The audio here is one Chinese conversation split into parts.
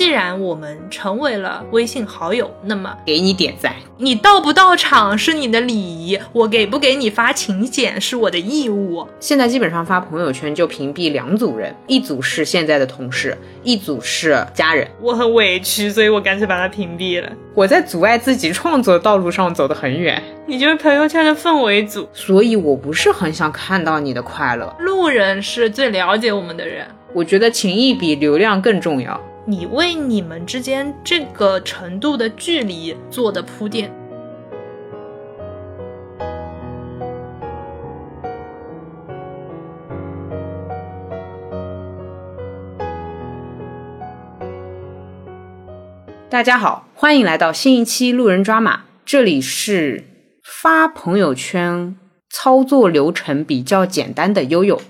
既然我们成为了微信好友，那么给你点赞。你到不到场是你的礼仪，我给不给你发请柬是我的义务。现在基本上发朋友圈就屏蔽两组人，一组是现在的同事，一组是家人。我很委屈，所以我干脆把它屏蔽了。我在阻碍自己创作道路上走得很远。你就是朋友圈的氛围组，所以我不是很想看到你的快乐。路人是最了解我们的人，我觉得情谊比流量更重要。你为你们之间这个程度的距离做的铺垫。大家好，欢迎来到新一期路人抓马，这里是发朋友圈操作流程比较简单的悠悠。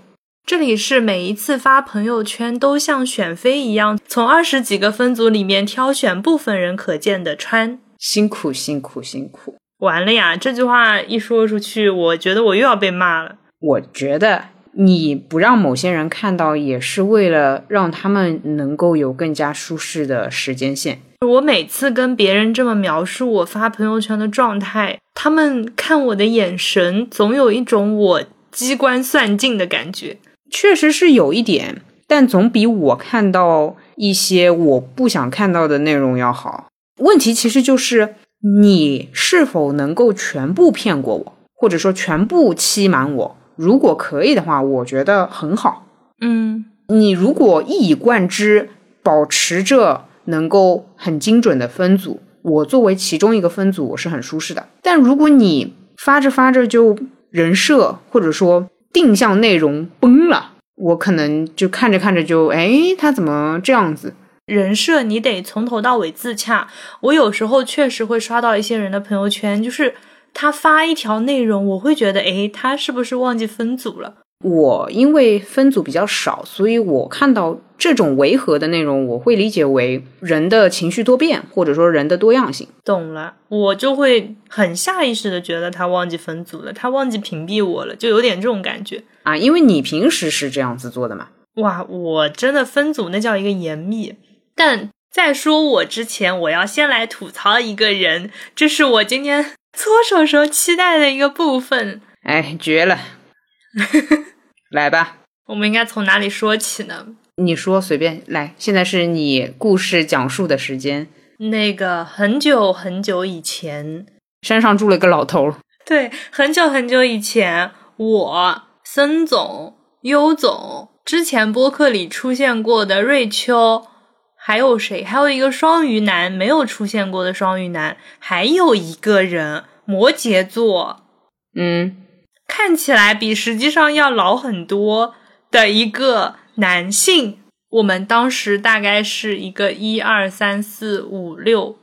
这里是每一次发朋友圈都像选妃一样，从二十几个分组里面挑选部分人可见的穿。辛苦辛苦辛苦，完了呀！这句话一说出去，我觉得我又要被骂了。我觉得你不让某些人看到，也是为了让他们能够有更加舒适的时间线。我每次跟别人这么描述我发朋友圈的状态，他们看我的眼神总有一种我机关算尽的感觉。确实是有一点，但总比我看到一些我不想看到的内容要好。问题其实就是你是否能够全部骗过我，或者说全部欺瞒我。如果可以的话，我觉得很好。嗯，你如果一以贯之，保持着能够很精准的分组，我作为其中一个分组，我是很舒适的。但如果你发着发着就人设，或者说定向内容崩了，我可能就看着看着就，哎，他怎么这样子？人设你得从头到尾自洽。我有时候确实会刷到一些人的朋友圈，就是他发一条内容，我会觉得，哎，他是不是忘记分组了？我因为分组比较少，所以我看到这种违和的内容，我会理解为人的情绪多变，或者说人的多样性。懂了，我就会很下意识的觉得他忘记分组了，他忘记屏蔽我了，就有点这种感觉啊。因为你平时是这样子做的嘛。哇，我真的分组那叫一个严密。但在说我之前，我要先来吐槽一个人，这是我今天搓手时候期待的一个部分。哎，绝了！来吧，我们应该从哪里说起呢？你说随便来，现在是你故事讲述的时间。那个很久很久以前，山上住了个老头。对，很久很久以前，我森总、优总之前播客里出现过的瑞秋，还有谁？还有一个双鱼男没有出现过的双鱼男，还有一个人摩羯座，嗯。看起来比实际上要老很多的一个男性，我们当时大概是一个一二三四五六，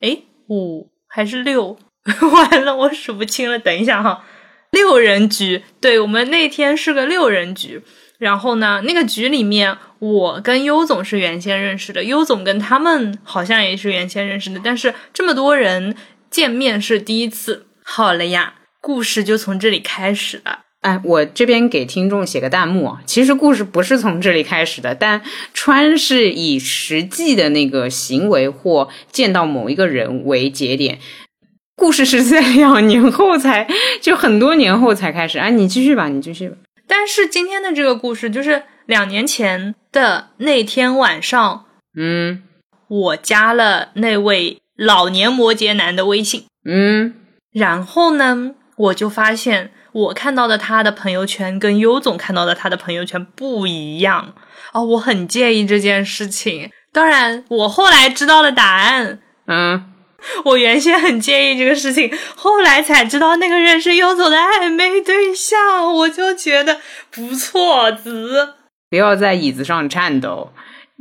哎，五还是六？完了，我数不清了。等一下哈，六人局，对我们那天是个六人局。然后呢，那个局里面，我跟优总是原先认识的，优总跟他们好像也是原先认识的，但是这么多人见面是第一次。好了呀。故事就从这里开始了。哎，我这边给听众写个弹幕啊。其实故事不是从这里开始的，但川是以实际的那个行为或见到某一个人为节点。故事是在两年后才，就很多年后才开始。哎，你继续吧，你继续吧。但是今天的这个故事就是两年前的那天晚上，嗯，我加了那位老年摩羯男的微信，嗯，然后呢？我就发现，我看到的他的朋友圈跟优总看到的他的朋友圈不一样哦，我很介意这件事情。当然，我后来知道了答案。嗯，我原先很介意这个事情，后来才知道那个人是优总的暧昧对象，我就觉得不错子。不要在椅子上颤抖，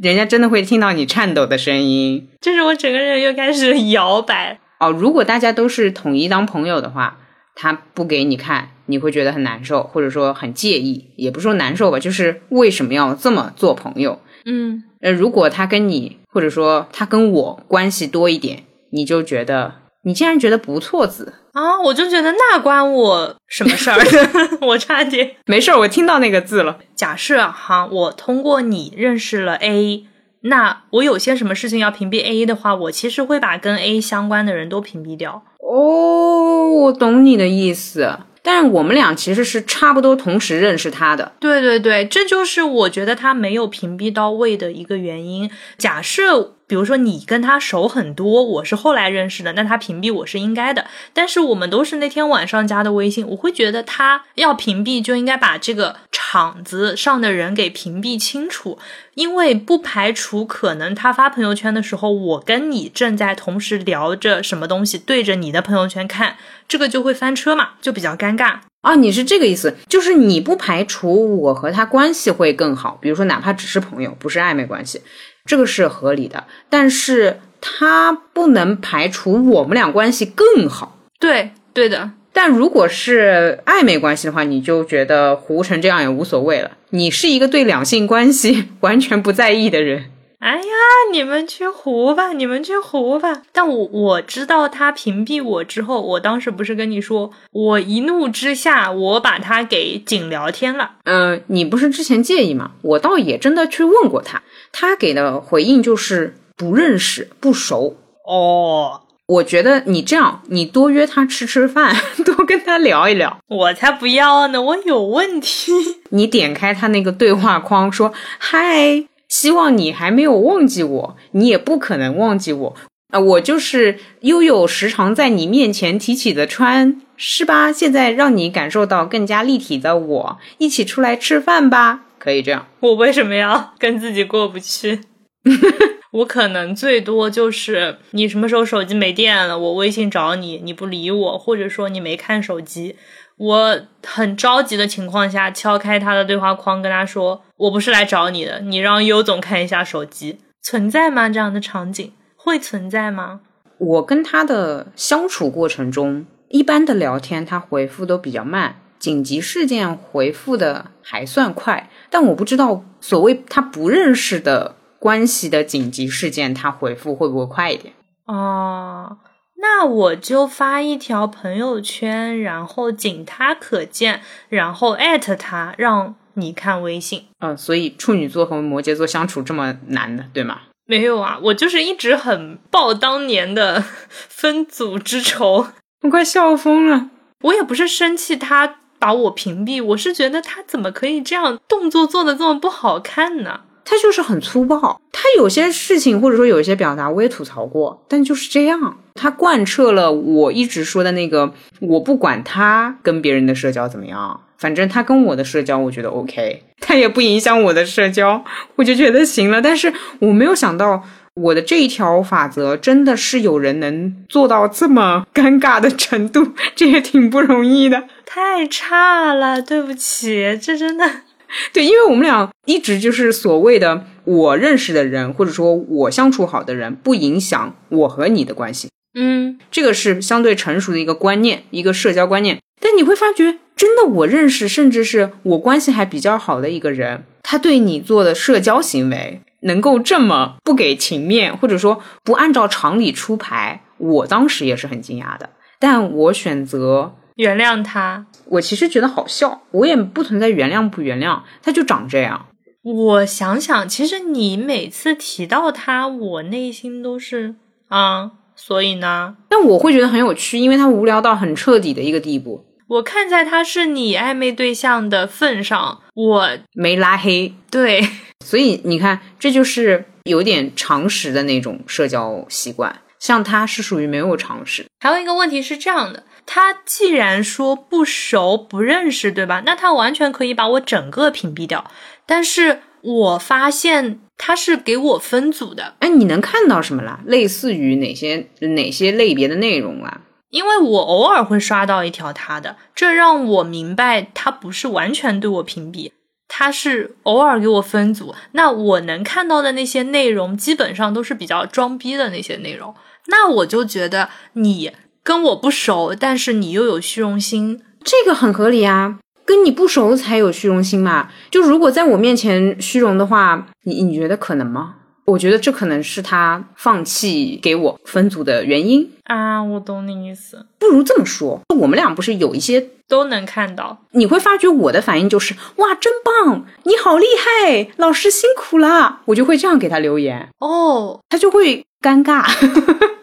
人家真的会听到你颤抖的声音。就是我整个人又开始摇摆。哦，如果大家都是统一当朋友的话。他不给你看，你会觉得很难受，或者说很介意，也不说难受吧，就是为什么要这么做朋友？嗯，呃，如果他跟你，或者说他跟我关系多一点，你就觉得你竟然觉得不错子啊，我就觉得那关我什么事儿？我差点没事儿，我听到那个字了。假设哈，我通过你认识了 A，那我有些什么事情要屏蔽 A 的话，我其实会把跟 A 相关的人都屏蔽掉。哦，我懂你的意思。但是我们俩其实是差不多同时认识他的。对对对，这就是我觉得他没有屏蔽到位的一个原因。假设。比如说你跟他熟很多，我是后来认识的，那他屏蔽我是应该的。但是我们都是那天晚上加的微信，我会觉得他要屏蔽就应该把这个场子上的人给屏蔽清楚，因为不排除可能他发朋友圈的时候，我跟你正在同时聊着什么东西，对着你的朋友圈看，这个就会翻车嘛，就比较尴尬啊。你是这个意思，就是你不排除我和他关系会更好，比如说哪怕只是朋友，不是暧昧关系。这个是合理的，但是他不能排除我们俩关系更好。对，对的。但如果是暧昧关系的话，你就觉得糊成这样也无所谓了。你是一个对两性关系 完全不在意的人。哎呀，你们去胡吧，你们去胡吧。但我我知道他屏蔽我之后，我当时不是跟你说，我一怒之下，我把他给仅聊天了。嗯，你不是之前介意吗？我倒也真的去问过他，他给的回应就是不认识、不熟。哦，我觉得你这样，你多约他吃吃饭，多跟他聊一聊。我才不要呢，我有问题。你点开他那个对话框，说嗨。希望你还没有忘记我，你也不可能忘记我啊！我就是悠悠时常在你面前提起的川，是吧？现在让你感受到更加立体的我，一起出来吃饭吧，可以这样。我为什么要跟自己过不去？我可能最多就是你什么时候手机没电了，我微信找你，你不理我，或者说你没看手机。我很着急的情况下，敲开他的对话框，跟他说：“我不是来找你的，你让优总看一下手机，存在吗？这样的场景会存在吗？”我跟他的相处过程中，一般的聊天他回复都比较慢，紧急事件回复的还算快，但我不知道所谓他不认识的关系的紧急事件，他回复会不会快一点？哦。那我就发一条朋友圈，然后仅他可见，然后艾特他，让你看微信。嗯，所以处女座和摩羯座相处这么难的，对吗？没有啊，我就是一直很报当年的 分组之仇，我快笑疯了。我也不是生气他把我屏蔽，我是觉得他怎么可以这样动作做的这么不好看呢？他就是很粗暴，他有些事情或者说有一些表达，我也吐槽过，但就是这样。他贯彻了我一直说的那个，我不管他跟别人的社交怎么样，反正他跟我的社交，我觉得 OK，他也不影响我的社交，我就觉得行了。但是我没有想到，我的这一条法则真的是有人能做到这么尴尬的程度，这也挺不容易的。太差了，对不起，这真的。对，因为我们俩一直就是所谓的我认识的人，或者说我相处好的人，不影响我和你的关系。嗯，这个是相对成熟的一个观念，一个社交观念。但你会发觉，真的我认识，甚至是我关系还比较好的一个人，他对你做的社交行为能够这么不给情面，或者说不按照常理出牌，我当时也是很惊讶的。但我选择原谅他。我其实觉得好笑，我也不存在原谅不原谅，他就长这样。我想想，其实你每次提到他，我内心都是啊，所以呢，但我会觉得很有趣，因为他无聊到很彻底的一个地步。我看在他是你暧昧对象的份上，我没拉黑。对，所以你看，这就是有点常识的那种社交习惯。像他是属于没有常识。还有一个问题是这样的。他既然说不熟不认识，对吧？那他完全可以把我整个屏蔽掉。但是我发现他是给我分组的。哎，你能看到什么啦？类似于哪些哪些类别的内容啊？因为我偶尔会刷到一条他的，这让我明白他不是完全对我屏蔽，他是偶尔给我分组。那我能看到的那些内容，基本上都是比较装逼的那些内容。那我就觉得你。跟我不熟，但是你又有虚荣心，这个很合理啊。跟你不熟才有虚荣心嘛。就如果在我面前虚荣的话，你你觉得可能吗？我觉得这可能是他放弃给我分组的原因。啊，我懂你意思，不如这么说，我们俩不是有一些，都能看到。你会发觉我的反应就是哇，真棒，你好厉害，老师辛苦了，我就会这样给他留言，哦，他就会尴尬。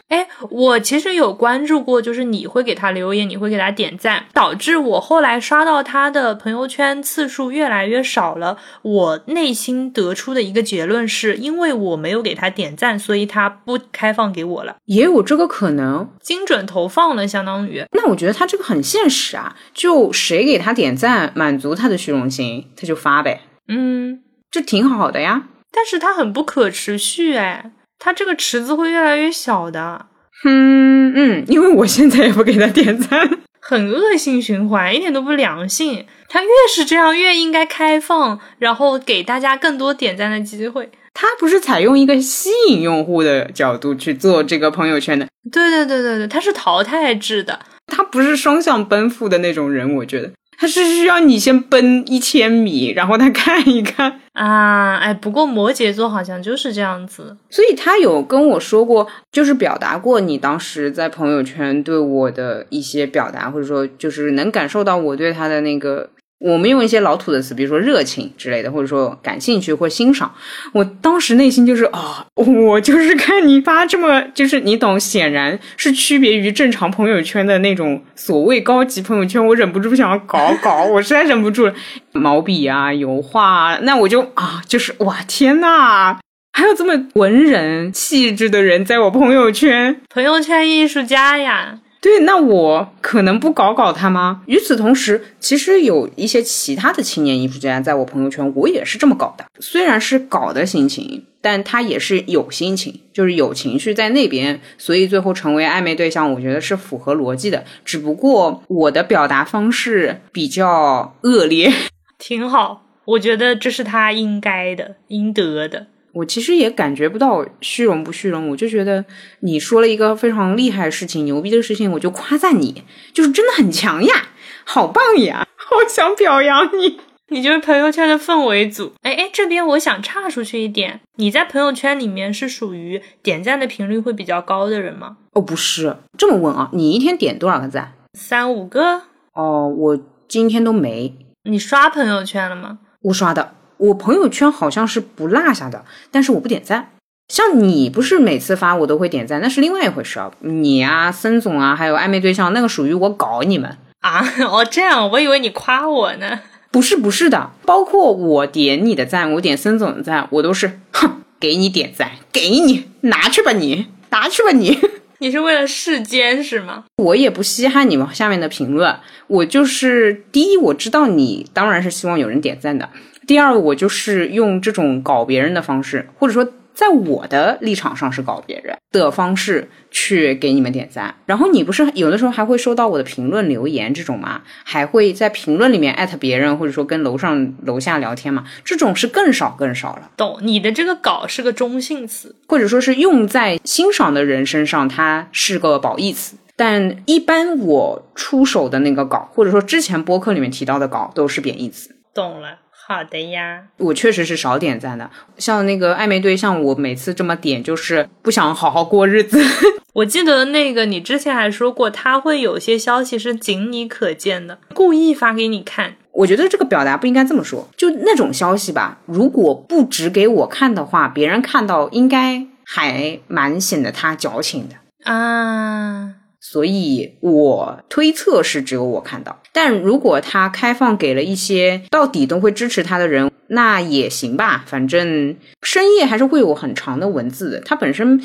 哎，我其实有关注过，就是你会给他留言，你会给他点赞，导致我后来刷到他的朋友圈次数越来越少了。我内心得出的一个结论是，因为我没有给他点赞，所以他不开放给我了，也有这个可能。精准投放了，相当于。那我觉得他这个很现实啊，就谁给他点赞，满足他的虚荣心，他就发呗，嗯，这挺好的呀。但是它很不可持续，哎，它这个池子会越来越小的，嗯嗯，因为我现在也不给他点赞。很恶性循环，一点都不良性。他越是这样，越应该开放，然后给大家更多点赞的机会。他不是采用一个吸引用户的角度去做这个朋友圈的，对对对对对，他是淘汰制的。他不是双向奔赴的那种人，我觉得他是需要你先奔一千米，然后他看一看。啊，哎，不过摩羯座好像就是这样子。所以他有跟我说过，就是表达过你当时在朋友圈对我的一些表达，或者说就是能感受到我对他的那个，我们用一些老土的词，比如说热情之类的，或者说感兴趣或欣赏。我当时内心就是啊、我就是看你发这么，就是你懂，显然是区别于正常朋友圈的那种所谓高级朋友圈，我忍不住想要搞搞，我实在忍不住了，毛笔啊、油画啊，那我就啊，就是哇，天呐！还有这么文人气质的人在我朋友圈，朋友圈艺术家呀，对，那我可能不搞搞他吗？与此同时，其实有一些其他的青年艺术家在我朋友圈，我也是这么搞的。虽然是搞的心情，但他也是有心情，就是有情绪在那边，所以最后成为暧昧对象，我觉得是符合逻辑的。只不过我的表达方式比较恶劣，挺好。我觉得这是他应该的、应得的。我其实也感觉不到虚荣不虚荣，我就觉得你说了一个非常厉害的事情、牛逼的事情，我就夸赞你，就是真的很强呀，好棒呀，好想表扬你。你就是朋友圈的氛围组。哎哎，这边我想岔出去一点，你在朋友圈里面是属于点赞的频率会比较高的人吗？哦，不是这么问啊，你一天点多少个赞？三五个？哦，我今天都没，你刷朋友圈了吗？我刷的，我朋友圈好像是不落下的，但是我不点赞。像你不是每次发我都会点赞，那是另外一回事啊。你啊，森总啊，还有暧昧对象，那个属于我搞你们。啊，哦，这样，我以为你夸我呢。不是不是的，包括我点你的赞，我点森总的赞，我都是哼，给你点赞，给你拿去吧你，拿去吧你。你是为了世间是吗？我也不稀罕你们下面的评论，我就是第一，我知道你当然是希望有人点赞的；第二，我就是用这种搞别人的方式，或者说在我的立场上是搞别人的方式去给你们点赞。然后你不是有的时候还会收到我的评论留言这种吗？还会在评论里面艾特别人，或者说跟楼上楼下聊天嘛？这种是更少更少了。懂，你的这个“搞”是个中性词，或者说是用在欣赏的人身上，它是个褒义词。但一般我出手的那个稿，或者说之前播客里面提到的稿，都是贬义词。懂了。好的呀，我确实是少点赞的，像那个暧昧对象，我每次这么点，就是不想好好过日子。我记得那个你之前还说过，他会有些消息是仅你可见的，故意发给你看。我觉得这个表达不应该这么说，就那种消息吧，如果不只给我看的话，别人看到应该还蛮显得他矫情的。啊，所以我推测是只有我看到，但如果他开放给了一些到底都会支持他的人，那也行吧。反正深夜还是会有很长的文字的。他本身，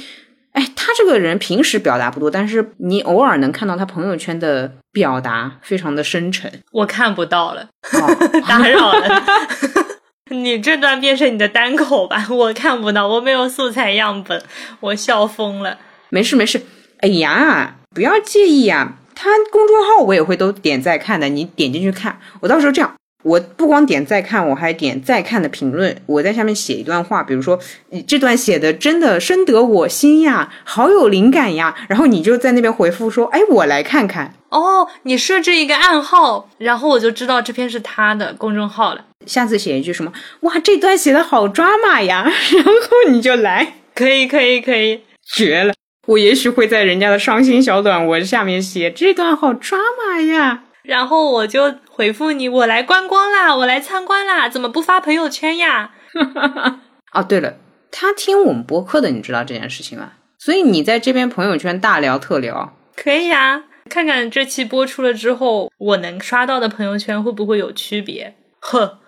哎，他这个人平时表达不多，但是你偶尔能看到他朋友圈的表达非常的深沉。我看不到了，哦打扰了。你这段变成你的单口吧，我看不到，我没有素材样本，我笑疯了。没事没事，哎呀，不要介意呀。他公众号我也会都点在看的，你点进去看。我到时候这样，我不光点在看，我还点在看的评论，我在下面写一段话，比如说你这段写的真的深得我心呀，好有灵感呀。然后你就在那边回复说，哎，我来看看。哦，你设置一个暗号，然后我就知道这篇是他的公众号了。下次写一句什么，哇，这段写的好抓马呀，然后你就来，可以，可以，可以，绝了。我也许会在人家的伤心小短文下面写这段好抓马呀，然后我就回复你，我来观光啦，我来参观啦，怎么不发朋友圈呀？哦，对了，他听我们播客的，你知道这件事情吗？所以你在这边朋友圈大聊特聊，可以呀。看看这期播出了之后，我能刷到的朋友圈会不会有区别？呵，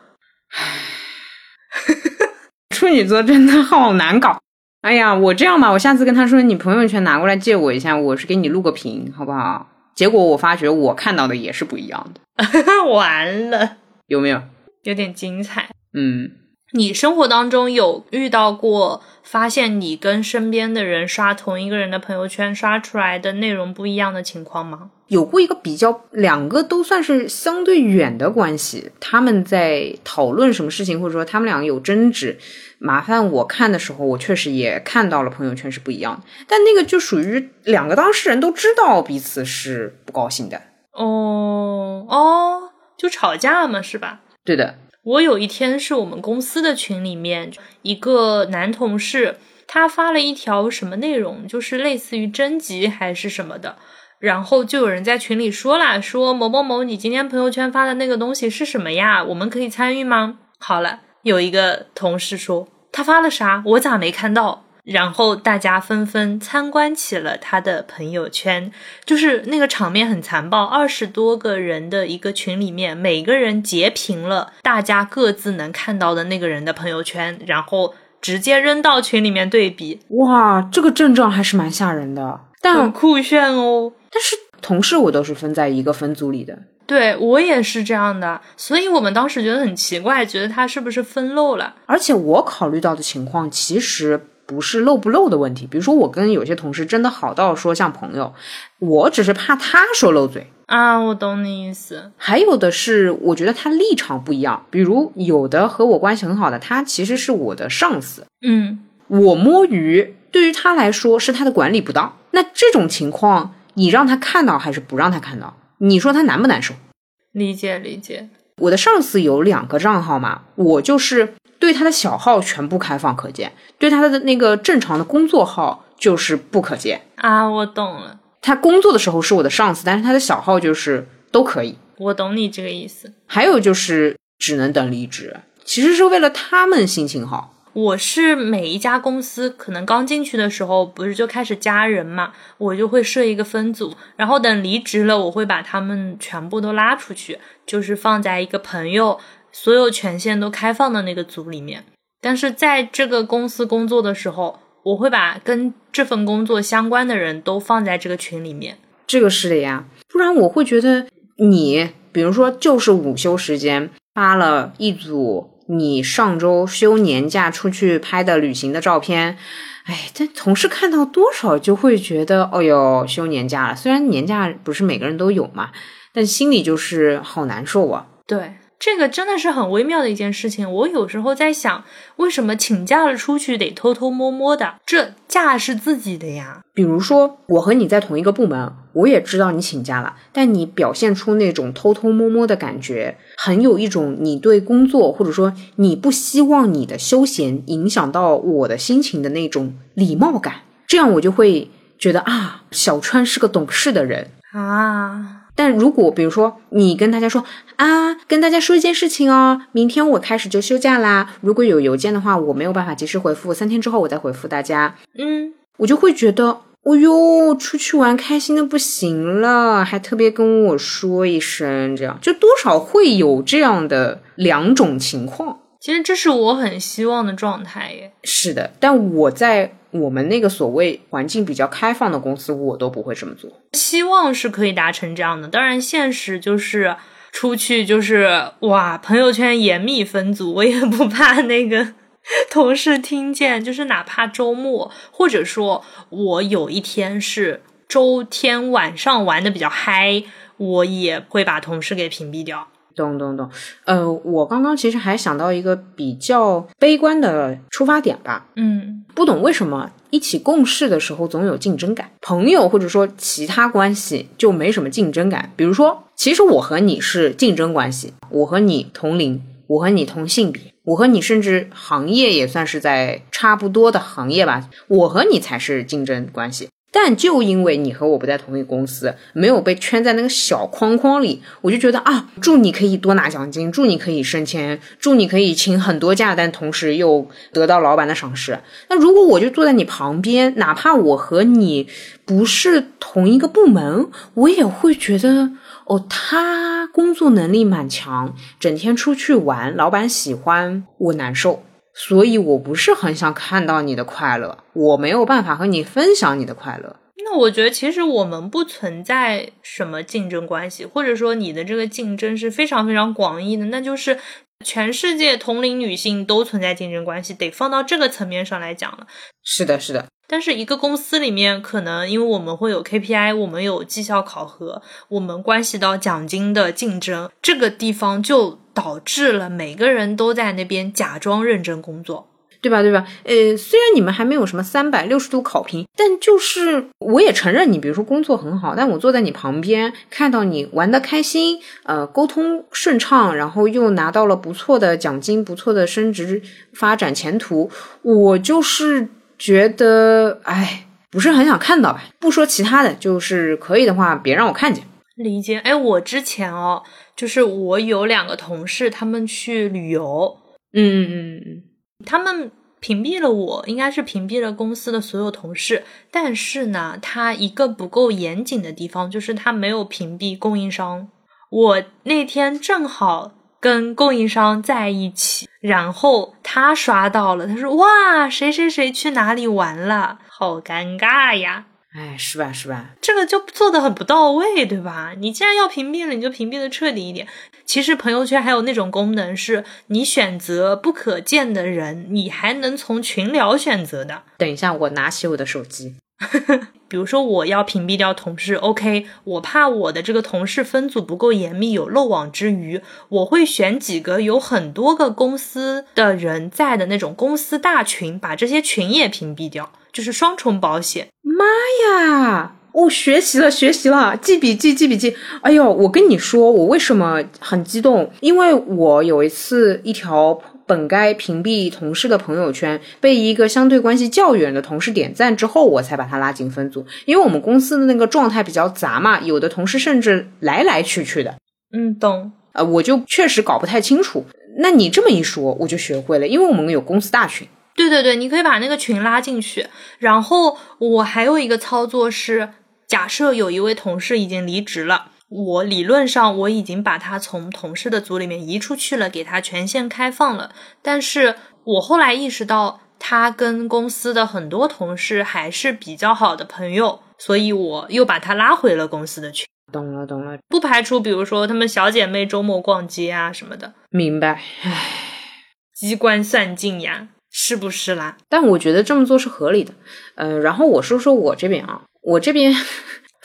处女座真的好难搞。哎呀，我这样吧，我下次跟他说，你朋友圈拿过来借我一下，我是给你录个屏，好不好？结果我发觉我看到的也是不一样的，完了，有没有？有点精彩。嗯，你生活当中有遇到过发现你跟身边的人刷同一个人的朋友圈刷出来的内容不一样的情况吗？有过一个比较，两个都算是相对远的关系，他们在讨论什么事情，或者说他们两个有争执，麻烦我看的时候，我确实也看到了朋友圈是不一样的，但那个就属于两个当事人都知道彼此是不高兴的。哦哦，就吵架嘛，是吧？对的，我有一天是我们公司的群里面一个男同事，他发了一条什么内容，就是类似于征集还是什么的。然后就有人在群里说了，说某某某，你今天朋友圈发的那个东西是什么呀？我们可以参与吗？好了，有一个同事说他发了啥，我咋没看到？然后大家纷纷参观起了他的朋友圈，就是那个场面很残暴，二十多个人的一个群里面，每个人截屏了大家各自能看到的那个人的朋友圈，然后直接扔到群里面对比。哇，这个阵仗还是蛮吓人的，但很酷炫哦。但是同事我都是分在一个分组里的，对我也是这样的，所以我们当时觉得很奇怪，觉得他是不是分漏了？而且我考虑到的情况其实不是漏不漏的问题，比如说我跟有些同事真的好到说像朋友，我只是怕他说漏嘴啊，我懂你意思。还有的是，我觉得他立场不一样，比如有的和我关系很好的，他其实是我的上司，嗯，我摸鱼对于他来说是他的管理不当，那这种情况。你让他看到还是不让他看到？你说他难不难受？理解理解。我的上司有两个账号嘛，我就是对他的小号全部开放可见，对他的那个正常的工作号就是不可见啊。我懂了，他工作的时候是我的上司，但是他的小号就是都可以。我懂你这个意思。还有就是只能等离职，其实是为了他们心情好。我是每一家公司可能刚进去的时候，不是就开始加人嘛，我就会设一个分组，然后等离职了，我会把他们全部都拉出去，就是放在一个朋友所有权限都开放的那个组里面。但是在这个公司工作的时候，我会把跟这份工作相关的人都放在这个群里面。这个是的呀，不然我会觉得你，比如说就是午休时间发了一组。你上周休年假出去拍的旅行的照片，哎，但同事看到多少就会觉得，哦哟，休年假了。虽然年假不是每个人都有嘛，但心里就是好难受啊。对。这个真的是很微妙的一件事情。我有时候在想，为什么请假了出去得偷偷摸摸的？这假是自己的呀。比如说，我和你在同一个部门，我也知道你请假了，但你表现出那种偷偷摸摸的感觉，很有一种你对工作，或者说你不希望你的休闲影响到我的心情的那种礼貌感。这样我就会觉得啊，小川是个懂事的人啊。但如果比如说你跟大家说啊，跟大家说一件事情哦，明天我开始就休假啦。如果有邮件的话，我没有办法及时回复，三天之后我再回复大家。嗯，我就会觉得，哦哟，出去玩开心的不行了，还特别跟我说一声，这样就多少会有这样的两种情况。其实这是我很希望的状态耶。是的，但我在。我们那个所谓环境比较开放的公司，我都不会这么做。希望是可以达成这样的，当然现实就是出去就是哇，朋友圈严密分组，我也不怕那个同事听见。就是哪怕周末，或者说我有一天是周天晚上玩的比较嗨，我也会把同事给屏蔽掉。懂懂懂，呃，我刚刚其实还想到一个比较悲观的出发点吧。嗯，不懂为什么一起共事的时候总有竞争感，朋友或者说其他关系就没什么竞争感。比如说，其实我和你是竞争关系，我和你同龄，我和你同性别，我和你甚至行业也算是在差不多的行业吧，我和你才是竞争关系。但就因为你和我不在同一个公司，没有被圈在那个小框框里，我就觉得啊，祝你可以多拿奖金，祝你可以升迁，祝你可以请很多假，但同时又得到老板的赏识。那如果我就坐在你旁边，哪怕我和你不是同一个部门，我也会觉得哦，他工作能力蛮强，整天出去玩，老板喜欢，我难受。所以我不是很想看到你的快乐，我没有办法和你分享你的快乐。那我觉得其实我们不存在什么竞争关系，或者说你的这个竞争是非常非常广义的，那就是全世界同龄女性都存在竞争关系，得放到这个层面上来讲了。是的，是的。但是一个公司里面，可能因为我们会有 KPI，我们有绩效考核，我们关系到奖金的竞争，这个地方就。导致了每个人都在那边假装认真工作，对吧？对吧？呃，虽然你们还没有什么三百六十度考评，但就是我也承认你，比如说工作很好，但我坐在你旁边，看到你玩的开心，呃，沟通顺畅，然后又拿到了不错的奖金、不错的升职发展前途，我就是觉得，哎，不是很想看到吧？不说其他的，就是可以的话，别让我看见。理解。哎，我之前哦。就是我有两个同事，他们去旅游，嗯嗯嗯，他们屏蔽了我，应该是屏蔽了公司的所有同事。但是呢，他一个不够严谨的地方，就是他没有屏蔽供应商。我那天正好跟供应商在一起，然后他刷到了，他说：“哇，谁谁谁去哪里玩了？好尴尬呀。”哎，是吧？是吧？这个就做的很不到位，对吧？你既然要屏蔽了，你就屏蔽的彻底一点。其实朋友圈还有那种功能，是你选择不可见的人，你还能从群聊选择的。等一下，我拿起我的手机。比如说，我要屏蔽掉同事，OK，我怕我的这个同事分组不够严密，有漏网之鱼，我会选几个有很多个公司的人在的那种公司大群，把这些群也屏蔽掉。就是双重保险，妈呀！我学习了，学习了，记笔记，记笔记。哎呦，我跟你说，我为什么很激动？因为我有一次一条本该屏蔽同事的朋友圈，被一个相对关系较远的同事点赞之后，我才把他拉进分组。因为我们公司的那个状态比较杂嘛，有的同事甚至来来去去的。嗯，懂。呃，我就确实搞不太清楚。那你这么一说，我就学会了，因为我们有公司大群。对对对，你可以把那个群拉进去。然后我还有一个操作是，假设有一位同事已经离职了，我理论上我已经把他从同事的组里面移出去了，给他权限开放了。但是我后来意识到，他跟公司的很多同事还是比较好的朋友，所以我又把他拉回了公司的群。懂了懂了，不排除比如说他们小姐妹周末逛街啊什么的。明白。唉，机关算尽呀。是不是啦？但我觉得这么做是合理的。嗯，然后我说说我这边啊，我这边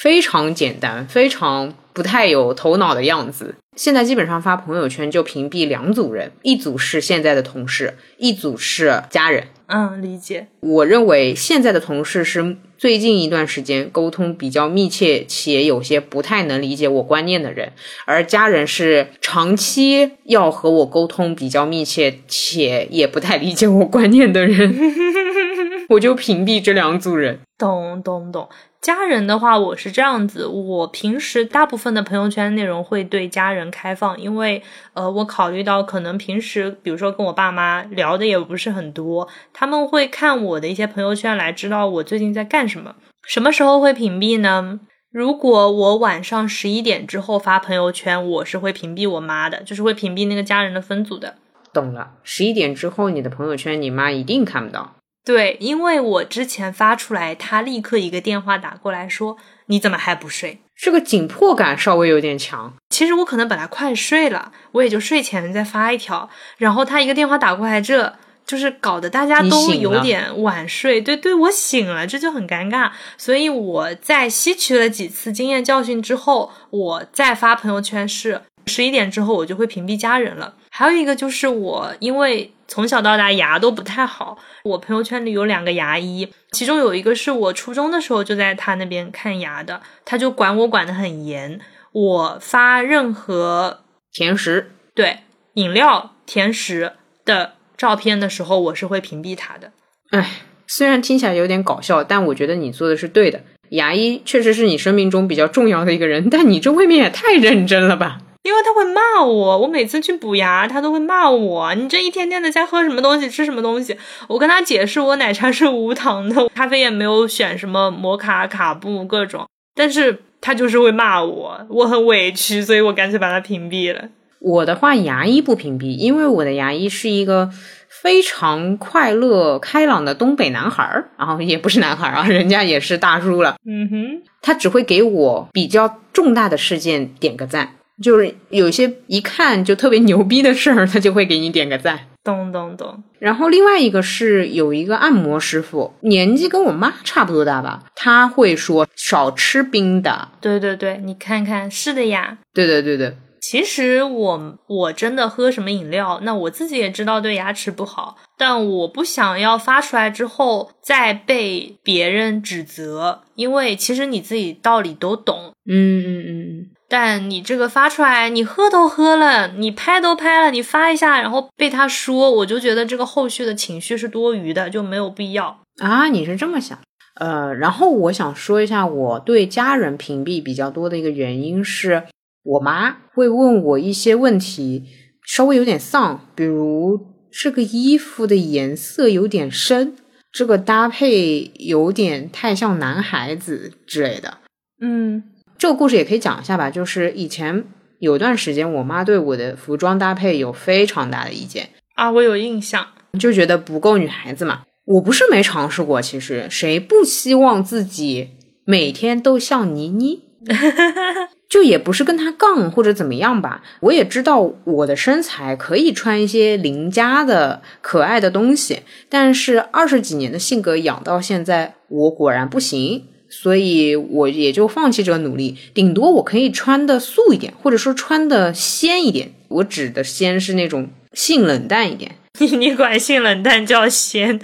非常简单，非常不太有头脑的样子。现在基本上发朋友圈就屏蔽两组人，一组是现在的同事，一组是家人。嗯，理解。我认为现在的同事是最近一段时间沟通比较密切且有些不太能理解我观念的人，而家人是长期要和我沟通比较密切且也不太理解我观念的人，我就屏蔽这两组人。懂懂懂。家人的话，我是这样子，我平时大部分的朋友圈内容会对家人开放，因为呃，我考虑到可能平时，比如说跟我爸妈聊的也不是很多，他们会看我的一些朋友圈来知道我最近在干什么。什么时候会屏蔽呢？如果我晚上十一点之后发朋友圈，我是会屏蔽我妈的，就是会屏蔽那个家人的分组的。懂了，十一点之后你的朋友圈，你妈一定看不到。对，因为我之前发出来，他立刻一个电话打过来说：“你怎么还不睡？”这个紧迫感稍微有点强。其实我可能本来快睡了，我也就睡前再发一条，然后他一个电话打过来，这就是搞得大家都有点晚睡。对，对我醒了，这就很尴尬。所以我在吸取了几次经验教训之后，我再发朋友圈是十一点之后，我就会屏蔽家人了。还有一个就是我因为。从小到大牙都不太好，我朋友圈里有两个牙医，其中有一个是我初中的时候就在他那边看牙的，他就管我管得很严，我发任何甜食、对饮料。甜食的照片的时候，我是会屏蔽他的。唉，虽然听起来有点搞笑，但我觉得你做的是对的。牙医确实是你生命中比较重要的一个人，但你这未免也太认真了吧？因为他会骂我，我每次去补牙，他都会骂我。你这一天天的在喝什么东西，吃什么东西？我跟他解释，我奶茶是无糖的，咖啡也没有选什么摩卡、卡布各种，但是他就是会骂我，我很委屈，所以我干脆把他屏蔽了。我的话，牙医不屏蔽，因为我的牙医是一个非常快乐、开朗的东北男孩儿，然后也不是男孩儿啊，人家也是大叔了。嗯哼，他只会给我比较重大的事件点个赞。就是有些一看就特别牛逼的事儿，他就会给你点个赞。懂懂懂。然后另外一个是有一个按摩师傅，年纪跟我妈差不多大吧，他会说少吃冰的。对对对，你看看，是的呀。对对对对。其实我我真的喝什么饮料，那我自己也知道对牙齿不好，但我不想要发出来之后再被别人指责，因为其实你自己道理都懂。嗯嗯嗯。但你这个发出来，你喝都喝了，你拍都拍了，你发一下，然后被他说，我就觉得这个后续的情绪是多余的，就没有必要啊。你是这么想？呃，然后我想说一下，我对家人屏蔽比较多的一个原因是，我妈会问我一些问题，稍微有点丧，比如这个衣服的颜色有点深，这个搭配有点太像男孩子之类的。嗯。这个故事也可以讲一下吧，就是以前有段时间，我妈对我的服装搭配有非常大的意见啊，我有印象，就觉得不够女孩子嘛。我不是没尝试过，其实谁不希望自己每天都像倪妮？就也不是跟她杠或者怎么样吧。我也知道我的身材可以穿一些邻家的可爱的东西，但是二十几年的性格养到现在，我果然不行。所以我也就放弃这个努力，顶多我可以穿的素一点，或者说穿的鲜一点。我指的鲜是那种性冷淡一点。你你管性冷淡叫鲜？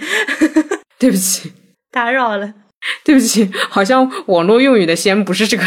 对不起，打扰了。对不起，好像网络用语的仙不是这个。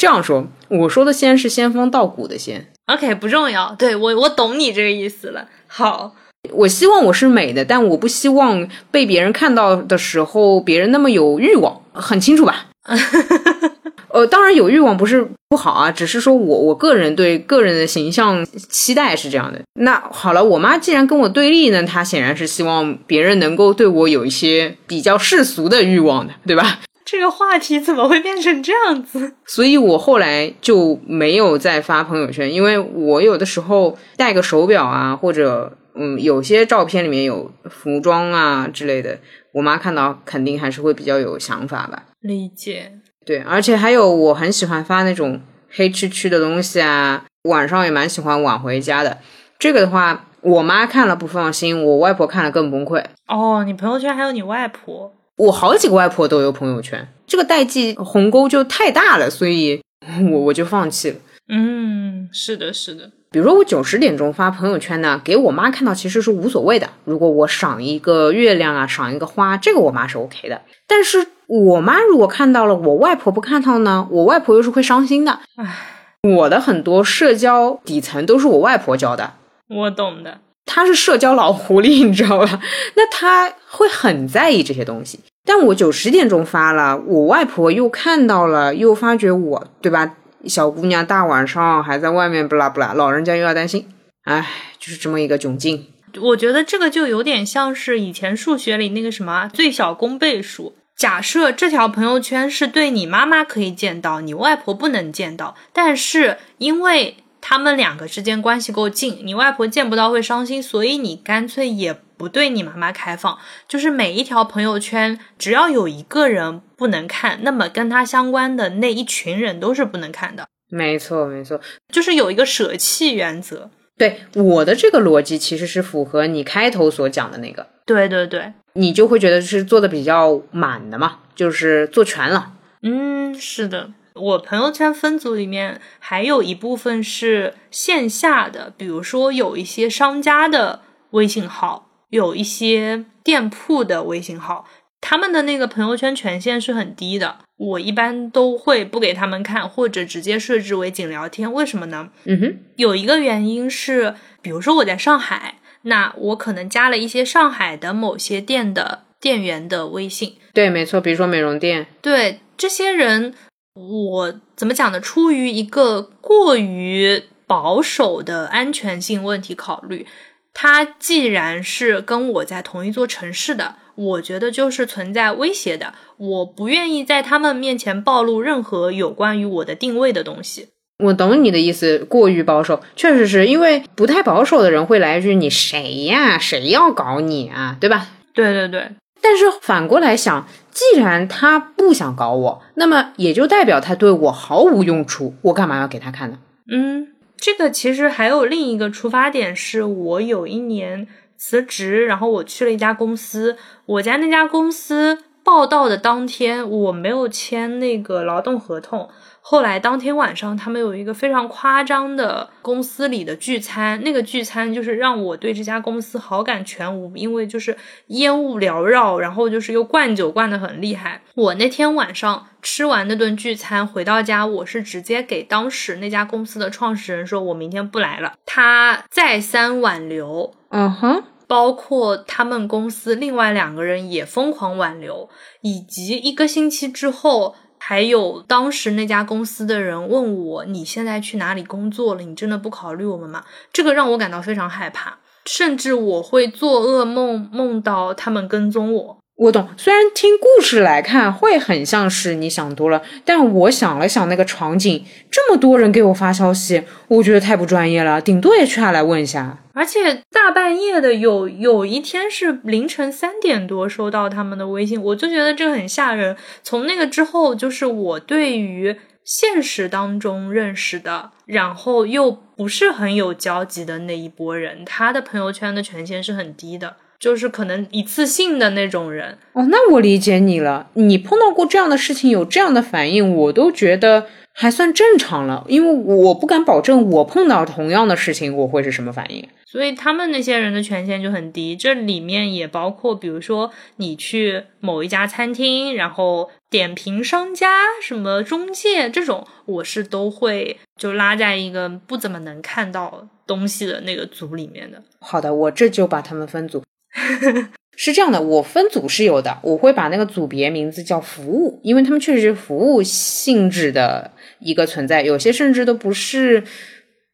这样说，我说的仙是仙风道骨的仙。OK，不重要。对我我懂你这个意思了。好，我希望我是美的，但我不希望被别人看到的时候，别人那么有欲望。很清楚吧？呃，当然有欲望不是不好啊，只是说我我个人对个人的形象期待是这样的。那好了，我妈既然跟我对立呢，她显然是希望别人能够对我有一些比较世俗的欲望的，对吧？这个话题怎么会变成这样子？所以我后来就没有再发朋友圈，因为我有的时候戴个手表啊，或者嗯，有些照片里面有服装啊之类的。我妈看到肯定还是会比较有想法吧，理解。对，而且还有我很喜欢发那种黑黢黢的东西啊，晚上也蛮喜欢晚回家的。这个的话，我妈看了不放心，我外婆看了更崩溃。哦，你朋友圈还有你外婆？我好几个外婆都有朋友圈，这个代际鸿沟就太大了，所以 我我就放弃了。嗯，是的，是的。比如说我九十点钟发朋友圈呢，给我妈看到其实是无所谓的。如果我赏一个月亮啊，赏一个花，这个我妈是 OK 的。但是我妈如果看到了，我外婆不看到呢，我外婆又是会伤心的。唉，我的很多社交底层都是我外婆教的，我懂的。她是社交老狐狸，你知道吧？那她会很在意这些东西。但我九十点钟发了，我外婆又看到了，又发觉我，对吧？小姑娘大晚上还在外面不拉不拉，老人家又要担心，唉，就是这么一个窘境。我觉得这个就有点像是以前数学里那个什么最小公倍数。假设这条朋友圈是对你妈妈可以见到，你外婆不能见到，但是因为他们两个之间关系够近，你外婆见不到会伤心，所以你干脆也。不对你妈妈开放，就是每一条朋友圈，只要有一个人不能看，那么跟他相关的那一群人都是不能看的。没错，没错，就是有一个舍弃原则。对我的这个逻辑，其实是符合你开头所讲的那个。对对对，你就会觉得是做的比较满的嘛，就是做全了。嗯，是的，我朋友圈分组里面还有一部分是线下的，比如说有一些商家的微信号。有一些店铺的微信号，他们的那个朋友圈权限是很低的，我一般都会不给他们看，或者直接设置为仅聊天。为什么呢？嗯哼，有一个原因是，比如说我在上海，那我可能加了一些上海的某些店的店员的微信。对，没错，比如说美容店。对这些人，我怎么讲呢？出于一个过于保守的安全性问题考虑，他既然是跟我在同一座城市的。我觉得就是存在威胁的，我不愿意在他们面前暴露任何有关于我的定位的东西。我懂你的意思，过于保守，确实是因为不太保守的人会来一句“你谁呀？谁要搞你啊？对吧？”对对对。但是反过来想，既然他不想搞我，那么也就代表他对我毫无用处，我干嘛要给他看呢？嗯，这个其实还有另一个出发点，是我有一年。辞职，然后我去了一家公司。我家那家公司报道的当天，我没有签那个劳动合同。后来当天晚上，他们有一个非常夸张的公司里的聚餐，那个聚餐就是让我对这家公司好感全无，因为就是烟雾缭绕，然后就是又灌酒灌得很厉害。我那天晚上吃完那顿聚餐回到家，我是直接给当时那家公司的创始人说，我明天不来了。他再三挽留，嗯哼。包括他们公司另外两个人也疯狂挽留，以及一个星期之后，还有当时那家公司的人问我：“你现在去哪里工作了？你真的不考虑我们吗？”这个让我感到非常害怕，甚至我会做噩梦，梦到他们跟踪我。我懂，虽然听故事来看会很像是你想多了，但我想了想那个场景，这么多人给我发消息，我觉得太不专业了，顶多也去下来问一下。而且大半夜的，有有一天是凌晨三点多收到他们的微信，我就觉得这个很吓人。从那个之后，就是我对于现实当中认识的，然后又不是很有交集的那一波人，他的朋友圈的权限是很低的。就是可能一次性的那种人哦，那我理解你了。你碰到过这样的事情，有这样的反应，我都觉得还算正常了。因为我不敢保证我碰到同样的事情我会是什么反应。所以他们那些人的权限就很低。这里面也包括，比如说你去某一家餐厅，然后点评商家、什么中介这种，我是都会就拉在一个不怎么能看到东西的那个组里面的。好的，我这就把他们分组。是这样的，我分组是有的，我会把那个组别名字叫服务，因为他们确实是服务性质的一个存在，有些甚至都不是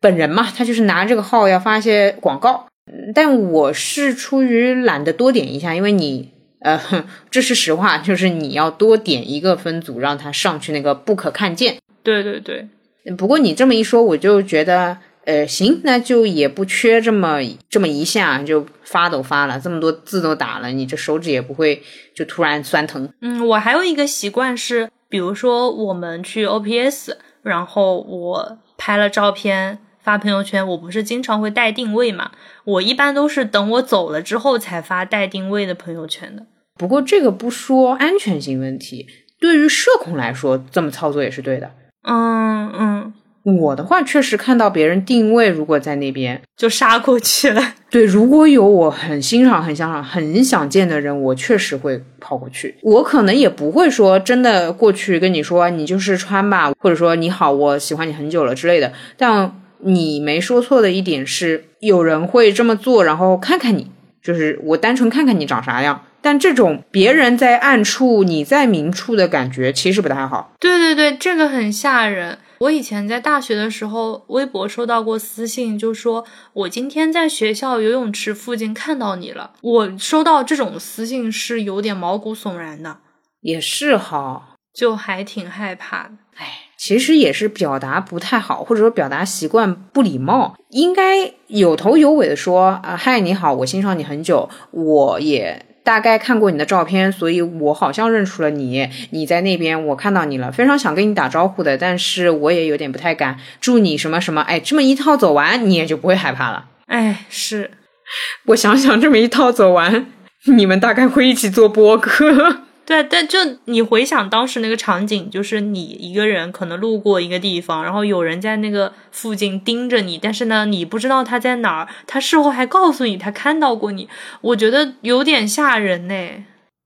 本人嘛，他就是拿这个号要发一些广告。但我是出于懒得多点一下，因为你呃，这是实话，就是你要多点一个分组，让他上去那个不可看见。对对对，不过你这么一说，我就觉得。呃，行，那就也不缺这么这么一下就发都发了，这么多字都打了，你这手指也不会就突然酸疼。嗯，我还有一个习惯是，比如说我们去 OPS，然后我拍了照片发朋友圈，我不是经常会带定位嘛？我一般都是等我走了之后才发带定位的朋友圈的。不过这个不说安全性问题，对于社恐来说，这么操作也是对的。嗯嗯。我的话确实看到别人定位，如果在那边就杀过去了。对，如果有我很欣赏、很欣赏、很想见的人，我确实会跑过去。我可能也不会说真的过去跟你说你就是穿吧，或者说你好，我喜欢你很久了之类的。但你没说错的一点是，有人会这么做，然后看看你，就是我单纯看看你长啥样。但这种别人在暗处，你在明处的感觉，其实不太好。对对对，这个很吓人。我以前在大学的时候，微博收到过私信，就说我今天在学校游泳池附近看到你了。我收到这种私信是有点毛骨悚然的，也是哈，就还挺害怕的。哎，其实也是表达不太好，或者说表达习惯不礼貌，应该有头有尾的说啊，嗨，你好，我欣赏你很久，我也。大概看过你的照片，所以我好像认出了你。你在那边，我看到你了，非常想跟你打招呼的，但是我也有点不太敢。祝你什么什么，哎，这么一套走完，你也就不会害怕了。哎，是，我想想，这么一套走完，你们大概会一起做播客。对，但就你回想当时那个场景，就是你一个人可能路过一个地方，然后有人在那个附近盯着你，但是呢，你不知道他在哪儿，他事后还告诉你他看到过你，我觉得有点吓人呢。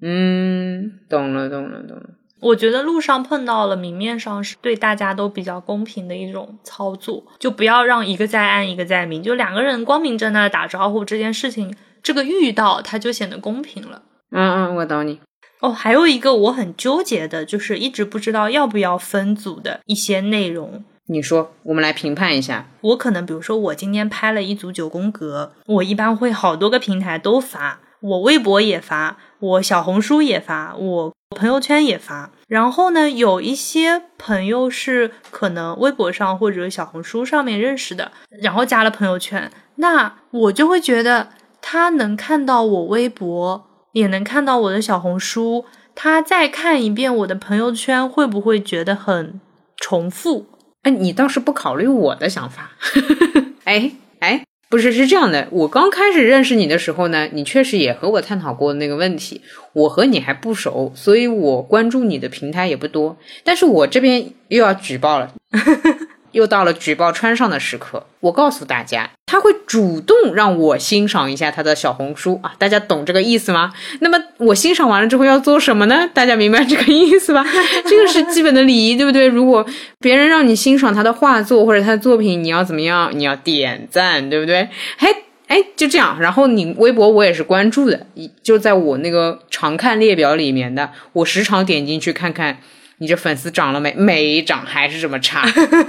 嗯，懂了，懂了，懂了。我觉得路上碰到了，明面上是对大家都比较公平的一种操作，就不要让一个在暗，一个在明，就两个人光明正大的打招呼，这件事情，这个遇到他就显得公平了。嗯嗯，我懂你。哦，还有一个我很纠结的，就是一直不知道要不要分组的一些内容。你说，我们来评判一下。我可能比如说，我今天拍了一组九宫格，我一般会好多个平台都发，我微博也发，我小红书也发，我朋友圈也发。然后呢，有一些朋友是可能微博上或者小红书上面认识的，然后加了朋友圈，那我就会觉得他能看到我微博。也能看到我的小红书，他再看一遍我的朋友圈，会不会觉得很重复？哎，你倒是不考虑我的想法。哎哎，不是，是这样的，我刚开始认识你的时候呢，你确实也和我探讨过那个问题。我和你还不熟，所以我关注你的平台也不多。但是我这边又要举报了。又到了举报川上的时刻，我告诉大家，他会主动让我欣赏一下他的小红书啊，大家懂这个意思吗？那么我欣赏完了之后要做什么呢？大家明白这个意思吧？这个是基本的礼仪，对不对？如果别人让你欣赏他的画作或者他的作品，你要怎么样？你要点赞，对不对？嘿，哎，就这样。然后你微博我也是关注的，就在我那个常看列表里面的，我时常点进去看看。你这粉丝涨了没？没涨，还是这么差。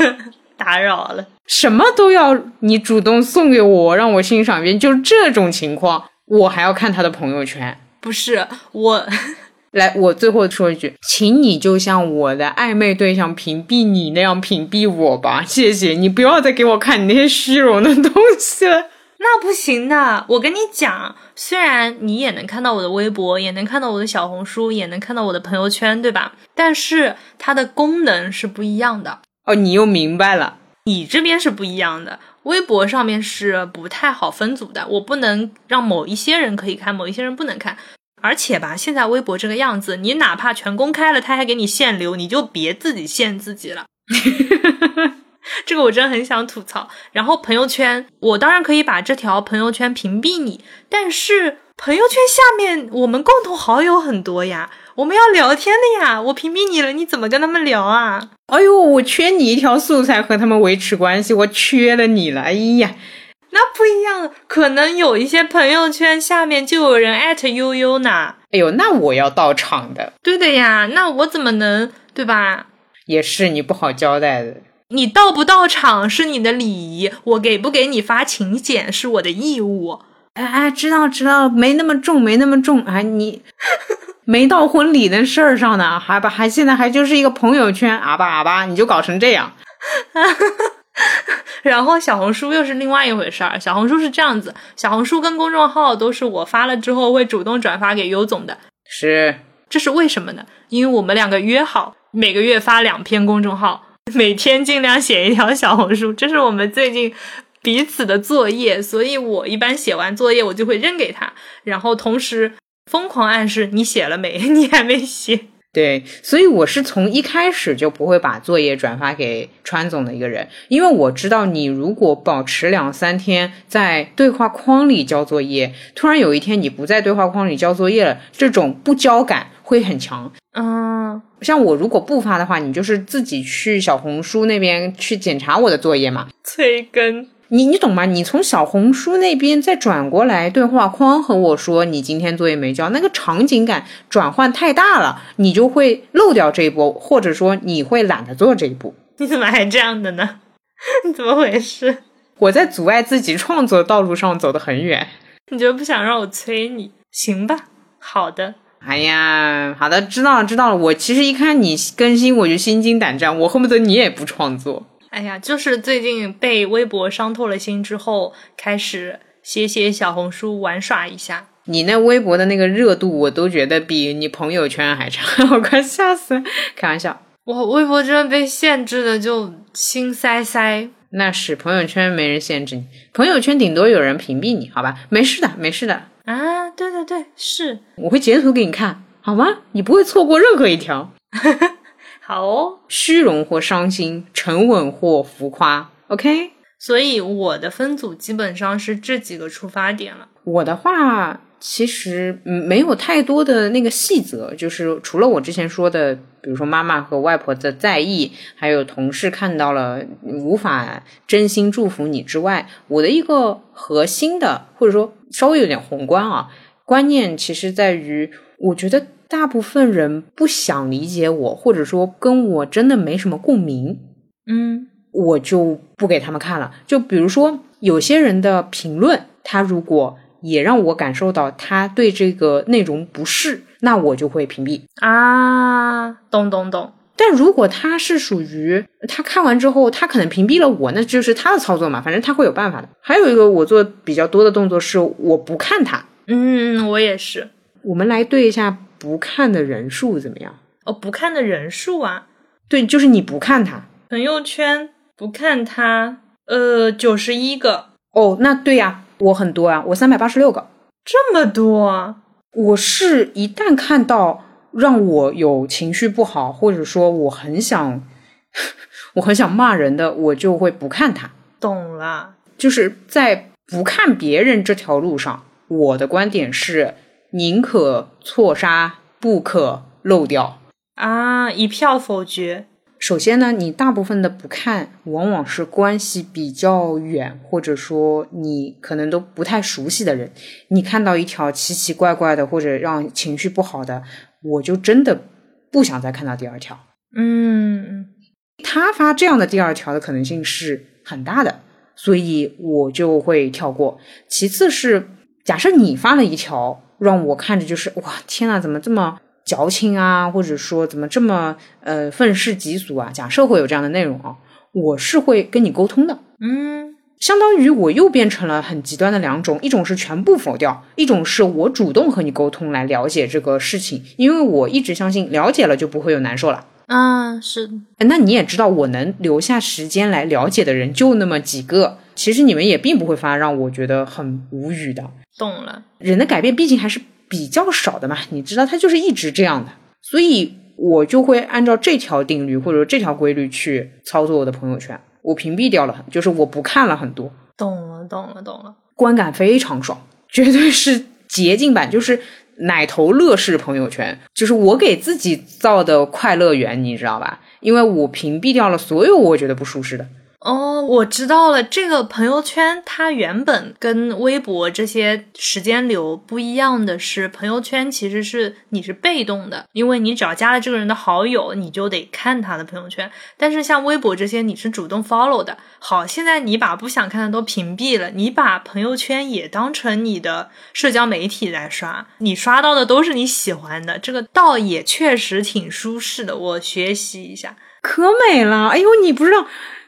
打扰了，什么都要你主动送给我，让我欣赏一遍。就是这种情况，我还要看他的朋友圈。不是我，来，我最后说一句，请你就像我的暧昧对象屏蔽你那样屏蔽我吧，谢谢你，不要再给我看你那些虚荣的东西了。那不行的，我跟你讲，虽然你也能看到我的微博，也能看到我的小红书，也能看到我的朋友圈，对吧？但是它的功能是不一样的。哦，你又明白了，你这边是不一样的。微博上面是不太好分组的，我不能让某一些人可以看，某一些人不能看。而且吧，现在微博这个样子，你哪怕全公开了，他还给你限流，你就别自己限自己了。这个我真的很想吐槽。然后朋友圈，我当然可以把这条朋友圈屏蔽你，但是朋友圈下面我们共同好友很多呀，我们要聊天的呀。我屏蔽你了，你怎么跟他们聊啊？哎呦，我缺你一条素材和他们维持关系，我缺了你了。哎呀，那不一样，可能有一些朋友圈下面就有人艾特悠悠呢。哎呦，那我要到场的。对的呀，那我怎么能对吧？也是你不好交代的。你到不到场是你的礼仪，我给不给你发请柬是我的义务。哎哎，知道知道，没那么重，没那么重。哎，你 没到婚礼的事儿上呢，还把还现在还就是一个朋友圈，啊吧啊吧，你就搞成这样。然后小红书又是另外一回事儿，小红书是这样子，小红书跟公众号都是我发了之后会主动转发给尤总的。是，这是为什么呢？因为我们两个约好每个月发两篇公众号。每天尽量写一条小红书，这是我们最近彼此的作业，所以我一般写完作业我就会扔给他，然后同时疯狂暗示你写了没？你还没写。对，所以我是从一开始就不会把作业转发给川总的一个人，因为我知道你如果保持两三天在对话框里交作业，突然有一天你不在对话框里交作业了，这种不交感会很强。嗯，像我如果不发的话，你就是自己去小红书那边去检查我的作业嘛，催更。你你懂吗？你从小红书那边再转过来对话框和我说你今天作业没交，那个场景感转换太大了，你就会漏掉这一步，或者说你会懒得做这一步。你怎么还这样的呢？你怎么回事？我在阻碍自己创作道路上走得很远。你就不想让我催你？行吧，好的。哎呀，好的，知道了知道了。我其实一看你更新，我就心惊胆战，我恨不得你也不创作。哎呀，就是最近被微博伤透了心之后，开始写写小红书玩耍一下。你那微博的那个热度，我都觉得比你朋友圈还差，我快笑死了。开玩笑，我微博真的被限制的就心塞塞。那是朋友圈没人限制你，朋友圈顶多有人屏蔽你，好吧？没事的，没事的。啊，对对对，是，我会截图给你看，好吗？你不会错过任何一条。好哦，虚荣或伤心，沉稳或浮夸，OK。所以我的分组基本上是这几个出发点了。我的话其实嗯没有太多的那个细则，就是除了我之前说的，比如说妈妈和外婆的在意，还有同事看到了无法真心祝福你之外，我的一个核心的或者说稍微有点宏观啊观念，其实在于，我觉得大部分人不想理解我，或者说跟我真的没什么共鸣，嗯我就不给他们看了。就比如说有些人的评论，他如果也让我感受到他对这个内容不适，那我就会屏蔽。啊，懂懂懂，但如果他是属于他看完之后，他可能屏蔽了我，那就是他的操作嘛，反正他会有办法的。还有一个我做比较多的动作是，我不看他。嗯，我也是。我们来对一下不看的人数怎么样？哦，不看的人数啊，对，就是你不看他。朋友圈不看他，呃，九十一个，哦，那对呀、我很多啊，我三百八十六个。这么多啊，我是一旦看到让我有情绪不好，或者说我很想 我很想骂人的，我就会不看他。懂了。就是在不看别人这条路上，我的观点是宁可错杀，不可漏掉。啊，一票否决。首先呢，你大部分的不看，往往是关系比较远，或者说你可能都不太熟悉的人。你看到一条奇奇怪怪的，或者让情绪不好的，我就真的不想再看到第二条。嗯，他发这样的第二条的可能性是很大的，所以我就会跳过。其次是，假设你发了一条让我看着就是哇天呐，怎么这么矫情啊，或者说怎么这么呃愤世嫉俗啊？假设会有这样的内容啊，我是会跟你沟通的。嗯，相当于我又变成了很极端的两种，一种是全部否掉，一种是我主动和你沟通来了解这个事情，因为我一直相信了解了就不会有难受了。啊，是那你也知道，我能留下时间来了解的人就那么几个。其实你们也并不会发让我觉得很无语的。懂了。人的改变毕竟还是比较少的嘛，你知道他就是一直这样的，所以我就会按照这条定律或者这条规律去操作我的朋友圈。我屏蔽掉了，就是我不看了很多，懂了，懂了，懂了。观感非常爽，绝对是捷径版，就是奶头乐视朋友圈，就是我给自己造的快乐园，你知道吧？因为我屏蔽掉了所有我觉得不舒适的。哦，我知道了。这个朋友圈它原本跟微博这些时间流不一样的是，朋友圈其实是你是被动的，因为你只要加了这个人的好友，你就得看他的朋友圈。但是像微博这些，你是主动 follow 的。好，现在你把不想看的都屏蔽了，你把朋友圈也当成你的社交媒体来刷，你刷到的都是你喜欢的，这个倒也确实挺舒适的。我学习一下。可美了！哎呦，你不知道，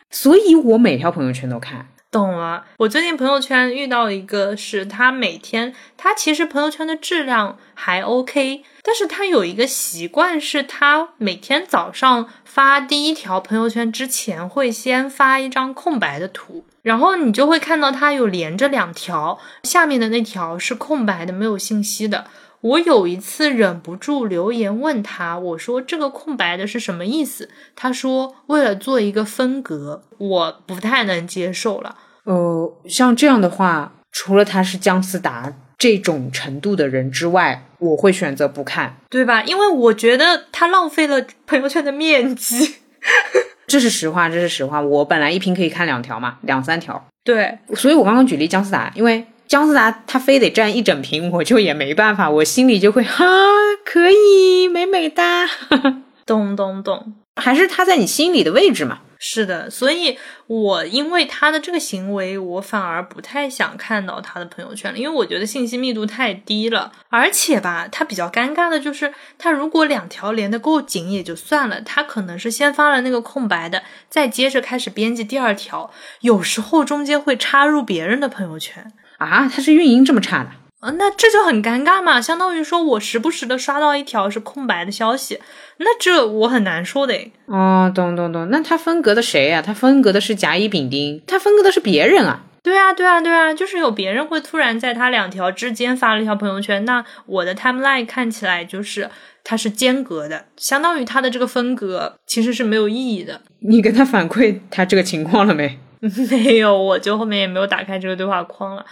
所以我每条朋友圈都看。懂了，我最近朋友圈遇到一个是他每天，他其实朋友圈的质量还 OK，但是他有一个习惯是，他每天早上发第一条朋友圈之前会先发一张空白的图，然后你就会看到他有连着两条，下面的那条是空白的，没有信息的。我有一次忍不住留言问他，我说这个空白的是什么意思？他说为了做一个分隔，我不太能接受了。呃，像这样的话，除了他是姜思达这种程度的人之外，我会选择不看。对吧？因为我觉得他浪费了朋友圈的面积。这是实话，这是实话。我本来一屏可以看两条嘛，两三条，对，所以我刚刚举例姜思达，因为姜思达他非得占一整屏，我就也没办法，我心里就会哈，可以美美哒，咚咚咚，还是他在你心里的位置嘛。是的。所以我因为他的这个行为，我反而不太想看到他的朋友圈了，因为我觉得信息密度太低了。而且吧，他比较尴尬的就是，他如果两条连的够紧也就算了，他可能是先发了那个空白的，再接着开始编辑第二条，有时候中间会插入别人的朋友圈。啊，他是运营这么差的？啊，那这就很尴尬嘛，相当于说我时不时的刷到一条是空白的消息，那这我很难受的诶。哦，懂懂懂。那他分隔的谁呀、他分隔的是甲乙丙丁，他分隔的是别人啊。对啊，对啊，对啊，就是有别人会突然在他两条之间发了一条朋友圈，那我的 timeline 看起来就是它是间隔的，相当于他的这个分隔其实是没有意义的。你跟他反馈他这个情况了没？没有，我就后面也没有打开这个对话框了。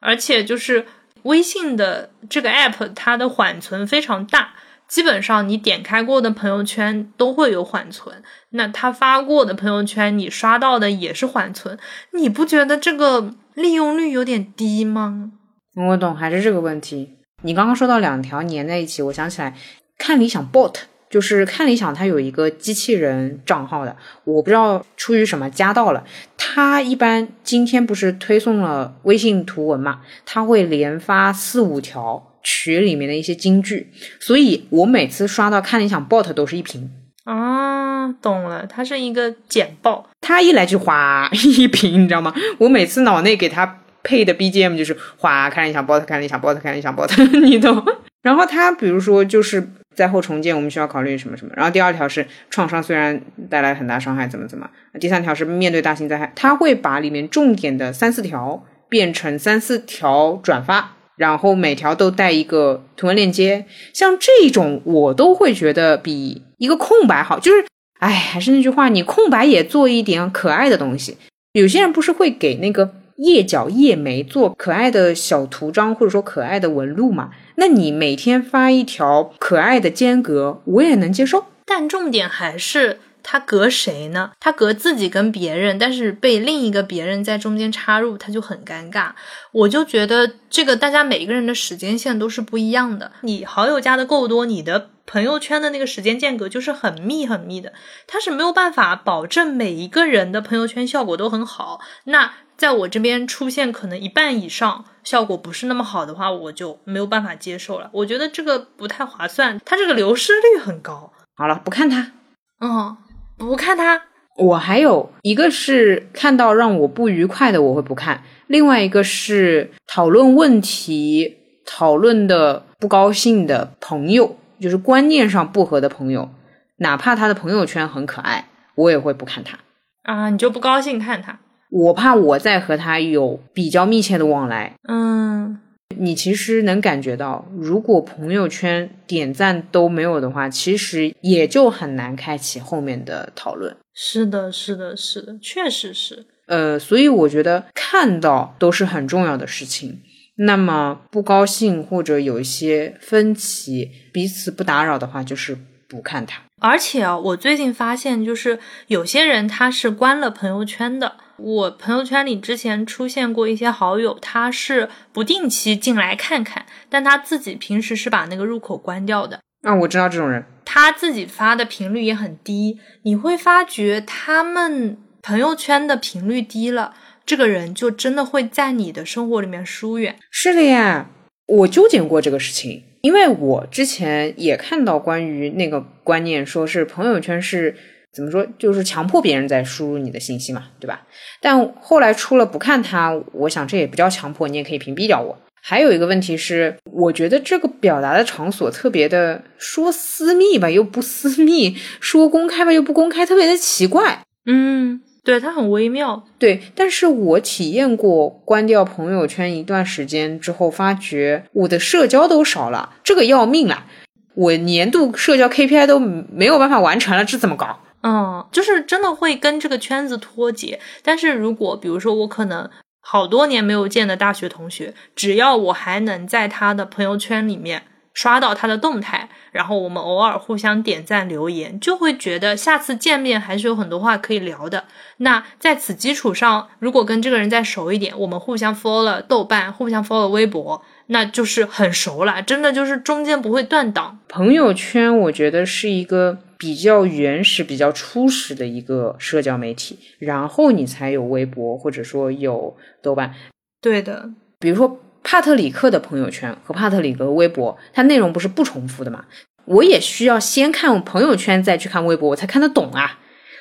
而且就是微信的这个 app 它的缓存非常大，基本上你点开过的朋友圈都会有缓存。那他发过的朋友圈，你刷到的也是缓存，你不觉得这个利用率有点低吗？我懂，还是这个问题。你刚刚说到两条粘在一起，我想起来，看理想 bot。就是看理想，它有一个机器人账号的，我不知道出于什么加到了。它一般今天不是推送了微信图文嘛，它会连发四五条群里面的一些金句，所以我每次刷到看理想 bot 都是一瓶啊，懂了，它是一个简报，它一来就哗 一瓶，你知道吗？我每次脑内给它配的 BGM 就是哗看理想 bot 看理想 bot 看理想 bot，你懂？然后它比如说就是。灾后重建，我们需要考虑什么什么？然后第二条是创伤虽然带来很大伤害，怎么怎么？第三条是面对大型灾害，他会把里面重点的三四条变成三四条转发，然后每条都带一个图文链接。像这种我都会觉得比一个空白好。就是，哎，还是那句话，你空白也做一点可爱的东西。有些人不是会给那个。页脚页眉做可爱的小图章，或者说可爱的纹路嘛？那你每天发一条可爱的间隔，我也能接受。但重点还是他隔谁呢？他隔自己跟别人，但是被另一个别人在中间插入，他就很尴尬。我就觉得这个大家每一个人的时间线都是不一样的。你好友加的够多，你的朋友圈的那个时间间隔就是很密很密的，他是没有办法保证每一个人的朋友圈效果都很好。那。在我这边出现可能一半以上效果不是那么好的话，我就没有办法接受了。我觉得这个不太划算，它这个流失率很高。好了，不看它。嗯，不看它。我还有一个是看到让我不愉快的，我会不看。另外一个是讨论问题、讨论的不高兴的朋友，就是观念上不合的朋友，哪怕他的朋友圈很可爱，我也会不看他。啊，你就不高兴看他？我怕我在和他有比较密切的往来，嗯，你其实能感觉到，如果朋友圈点赞都没有的话，其实也就很难开启后面的讨论。是的，是的，是的，确实是。呃，所以我觉得看到都是很重要的事情。那么不高兴或者有一些分歧，彼此不打扰的话，就是不看他。而且啊，我最近发现，就是有些人他是关了朋友圈的。我朋友圈里之前出现过一些好友，他是不定期进来看看，但他自己平时是把那个入口关掉的。啊，我知道这种人，他自己发的频率也很低。你会发觉他们朋友圈的频率低了，这个人就真的会在你的生活里面疏远。是的呀，我纠结过这个事情，因为我之前也看到关于那个观念，说是朋友圈是。怎么说？就是强迫别人在输入你的信息嘛，对吧？但后来出了不看他，我想这也不叫强迫，你也可以屏蔽掉我。还有一个问题是，我觉得这个表达的场所特别的说私密吧，又不私密；说公开吧，又不公开，特别的奇怪。嗯，对，它很微妙。对，但是我体验过关掉朋友圈一段时间之后，发觉我的社交都少了，这个要命了！我年度社交 KPI 都没有办法完成了，这怎么搞？嗯，就是真的会跟这个圈子脱节。但是如果比如说我可能好多年没有见的大学同学，只要我还能在他的朋友圈里面刷到他的动态，然后我们偶尔互相点赞留言，就会觉得下次见面还是有很多话可以聊的。那在此基础上，如果跟这个人再熟一点，我们互相 follow 豆瓣，互相 follow 微博。那就是很熟了，真的就是中间不会断档。朋友圈我觉得是一个比较原始、比较初始的一个社交媒体，然后你才有微博或者说有豆瓣。对的，比如说帕特里克的朋友圈和帕特里克微博，它内容不是不重复的嘛？我也需要先看朋友圈再去看微博，我才看得懂啊，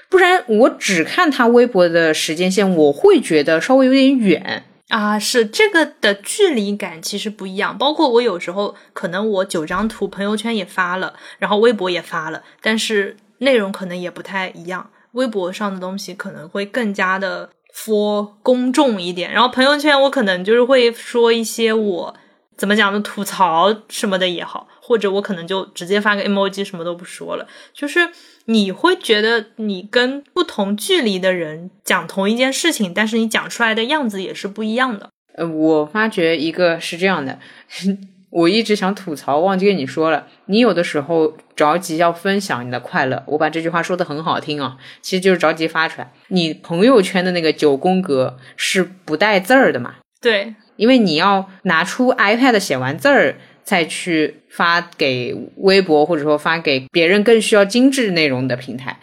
不然我只看他微博的时间线，我会觉得稍微有点远。啊，是这个的距离感其实不一样。包括我有时候可能我九张图朋友圈也发了，然后微博也发了，但是内容可能也不太一样。微博上的东西可能会更加的 for 公众一点，然后朋友圈我可能就是会说一些我怎么讲呢吐槽什么的也好，或者我可能就直接发个 emoji 什么都不说了，就是。你会觉得你跟不同距离的人讲同一件事情，但是你讲出来的样子也是不一样的。呃，我发觉一个是这样的，我一直想吐槽，忘记跟你说了，你有的时候着急要分享你的快乐，我把这句话说的很好听啊，其实就是着急发出来。你朋友圈的那个九宫格是不带字儿的嘛？对，因为你要拿出 iPad 写完字儿，再去发给微博，或者说发给别人更需要精致内容的平台。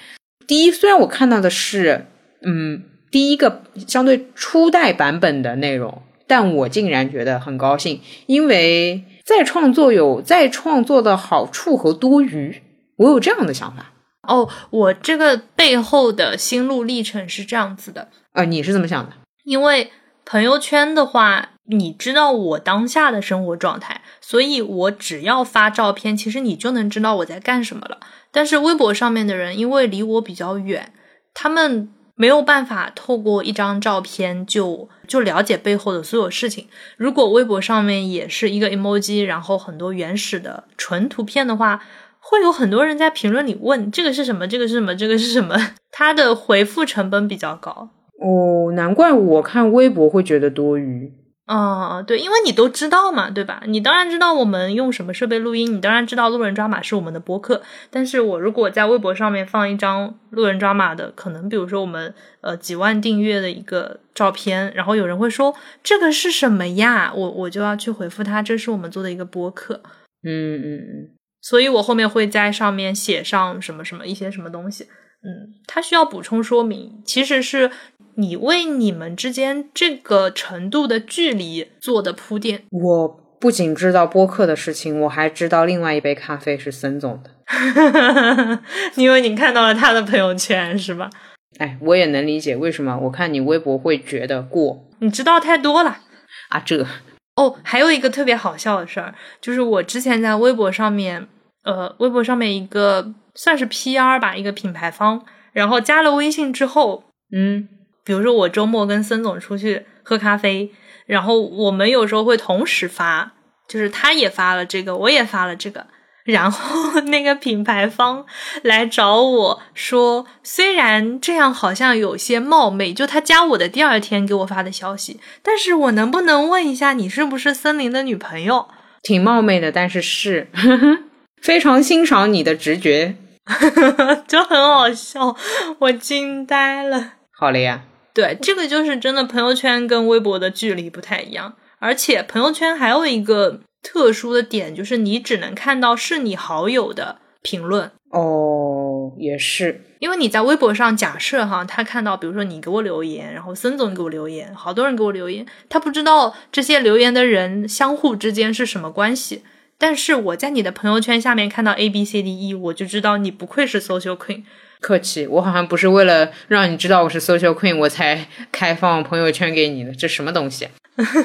第一，虽然我看到的是，嗯，第一个相对初代版本的内容，但我竟然觉得很高兴，因为再创作有再创作的好处和多余，我有这样的想法。哦，我这个背后的心路历程是这样子的，呃，你是怎么想的？因为朋友圈的话，你知道我当下的生活状态，所以我只要发照片，其实你就能知道我在干什么了。但是微博上面的人，因为离我比较远，他们没有办法透过一张照片就就了解背后的所有事情。如果微博上面也是一个 emoji，然后很多原始的纯图片的话，会有很多人在评论里问这个是什么，这个是什么，这个是什么，它的回复成本比较高。哦，难怪我看微博会觉得多余。嗯，对，因为你都知道嘛，对吧？你当然知道我们用什么设备录音，你当然知道路人抓马是我们的播客。但是我如果在微博上面放一张路人抓马的，可能比如说我们呃几万订阅的一个照片，然后有人会说这个是什么呀？我我就要去回复他，这是我们做的一个播客。嗯嗯嗯，所以我后面会在上面写上什么什么一些什么东西。嗯，他需要补充说明，其实是。你为你们之间这个程度的距离做的铺垫。我不仅知道播客的事情，我还知道另外一杯咖啡是森总的。因为你看到了他的朋友圈，是吧？哎，我也能理解为什么。我看你微博会觉得过，你知道太多了啊。这哦，还有一个特别好笑的事儿，就是我之前在微博上面，呃，微博上面一个算是 PR 吧，一个品牌方，然后加了微信之后，嗯。比如说我周末跟孙总出去喝咖啡，然后我们有时候会同时发，就是他也发了这个，我也发了这个，然后那个品牌方来找我说，虽然这样好像有些冒昧，就他加我的第二天给我发的消息，但是我能不能问一下你是不是森林的女朋友？挺冒昧的，但是是 非常欣赏你的直觉，就很好笑，我惊呆了。好了呀。对，这个就是真的，朋友圈跟微博的距离不太一样，而且朋友圈还有一个特殊的点，就是你只能看到是你好友的评论。哦，也是，因为你在微博上，假设哈，他看到，比如说你给我留言，然后孙总给我留言，好多人给我留言，他不知道这些留言的人相互之间是什么关系。但是我在你的朋友圈下面看到 A B C D E，我就知道你不愧是 social queen。客气，我好像不是为了让你知道我是 social queen 我才开放朋友圈给你的，这什么东西？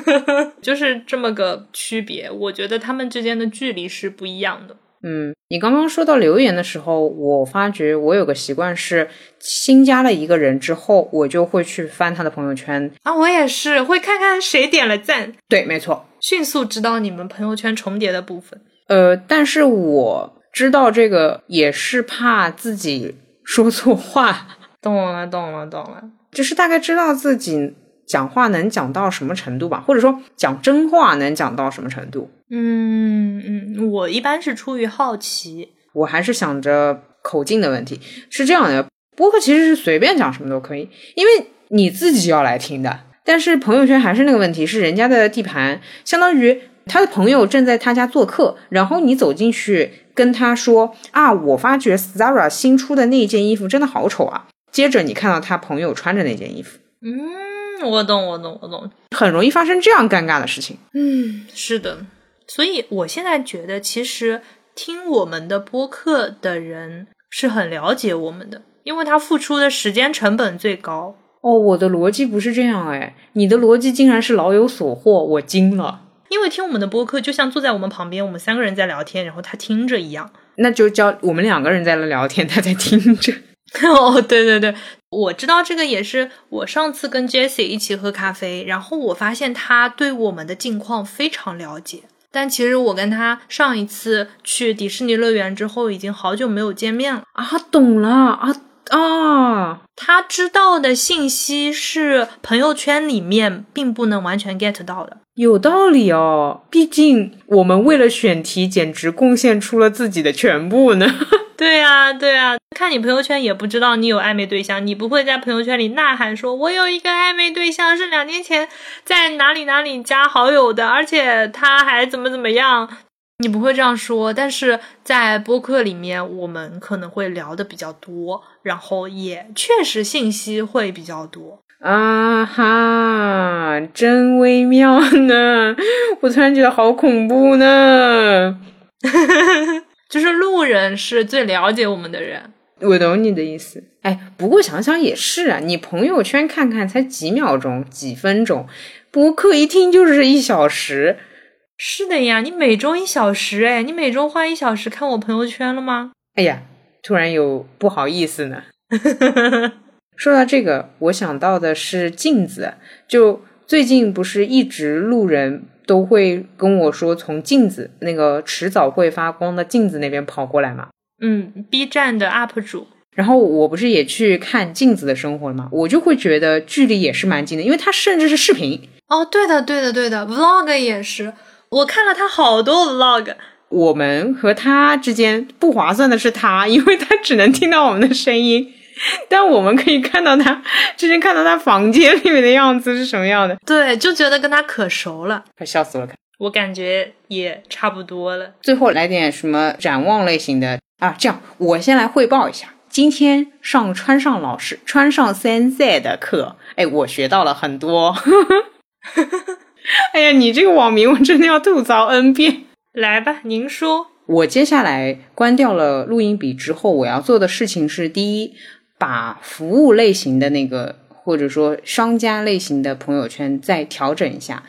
就是这么个区别，我觉得他们之间的距离是不一样的。嗯，你刚刚说到留言的时候，我发觉我有个习惯是，新加了一个人之后，我就会去翻他的朋友圈啊，我也是会看看谁点了赞。对，没错，迅速知道你们朋友圈重叠的部分。呃，但是我知道这个也是怕自己。说错话，懂了，懂了，懂了，就是大概知道自己讲话能讲到什么程度吧，或者说讲真话能讲到什么程度。嗯嗯，我一般是出于好奇，我还是想着口径的问题。是这样的，播客其实是随便讲什么都可以，因为你自己要来听的。但是朋友圈还是那个问题，是人家的地盘，相当于他的朋友正在他家做客，然后你走进去。跟他说啊，我发觉 Zara 新出的那件衣服真的好丑啊。接着你看到他朋友穿着那件衣服，嗯，我懂，我懂，我懂，很容易发生这样尴尬的事情。嗯，是的，所以我现在觉得，其实听我们的播客的人是很了解我们的，因为他付出的时间成本最高。哦，我的逻辑不是这样哎，你的逻辑竟然是老有所获，我惊了。因为听我们的播客，就像坐在我们旁边，我们三个人在聊天，然后他听着一样。那就叫我们两个人在那聊天，他在听着。哦，对对对，我知道这个也是我上次跟 Jessie 一起喝咖啡，然后我发现他对我们的近况非常了解。但其实我跟他上一次去迪士尼乐园之后，已经好久没有见面了啊。懂了啊，啊，他知道的信息是朋友圈里面并不能完全 get 到的。有道理哦，毕竟我们为了选题，简直贡献出了自己的全部呢。对呀、对呀、看你朋友圈也不知道你有暧昧对象，你不会在朋友圈里呐喊说“我有一个暧昧对象，是两年前在哪里哪里加好友的，而且他还怎么怎么样”，你不会这样说。但是在播客里面，我们可能会聊的比较多，然后也确实信息会比较多。啊哈，真微妙呢！我突然觉得好恐怖呢。就是路人是最了解我们的人，我懂你的意思。哎，不过想想也是啊，你朋友圈看看才几秒钟、几分钟，博客一听就是一小时。是的呀，你每周一小时，哎，你每周花一小时看我朋友圈了吗？哎呀，突然有不好意思呢。说到这个，我想到的是镜子。就最近不是一直路人都会跟我说，从镜子那个迟早会发光的镜子那边跑过来嘛。嗯，B 站的 UP 主，然后我不是也去看镜子的生活了吗？我就会觉得距离也是蛮近的，因为它甚至是视频。哦，对的，对的，对的，Vlog 也是，我看了他好多 Vlog，我们和他之间不划算的是他，因为他只能听到我们的声音，但我们可以看到他，之前看到他房间里面的样子是什么样的，对，就觉得跟他可熟了，快笑死了。我感觉也差不多了。最后来点什么展望类型的啊？这样，我先来汇报一下，今天上川上老师川上 sensei 的课，哎，我学到了很多。哎呀，你这个网名我真的要吐槽 n 遍。来吧，您说。我接下来关掉了录音笔之后，我要做的事情是：第一，把服务类型的那个或者说商家类型的朋友圈再调整一下，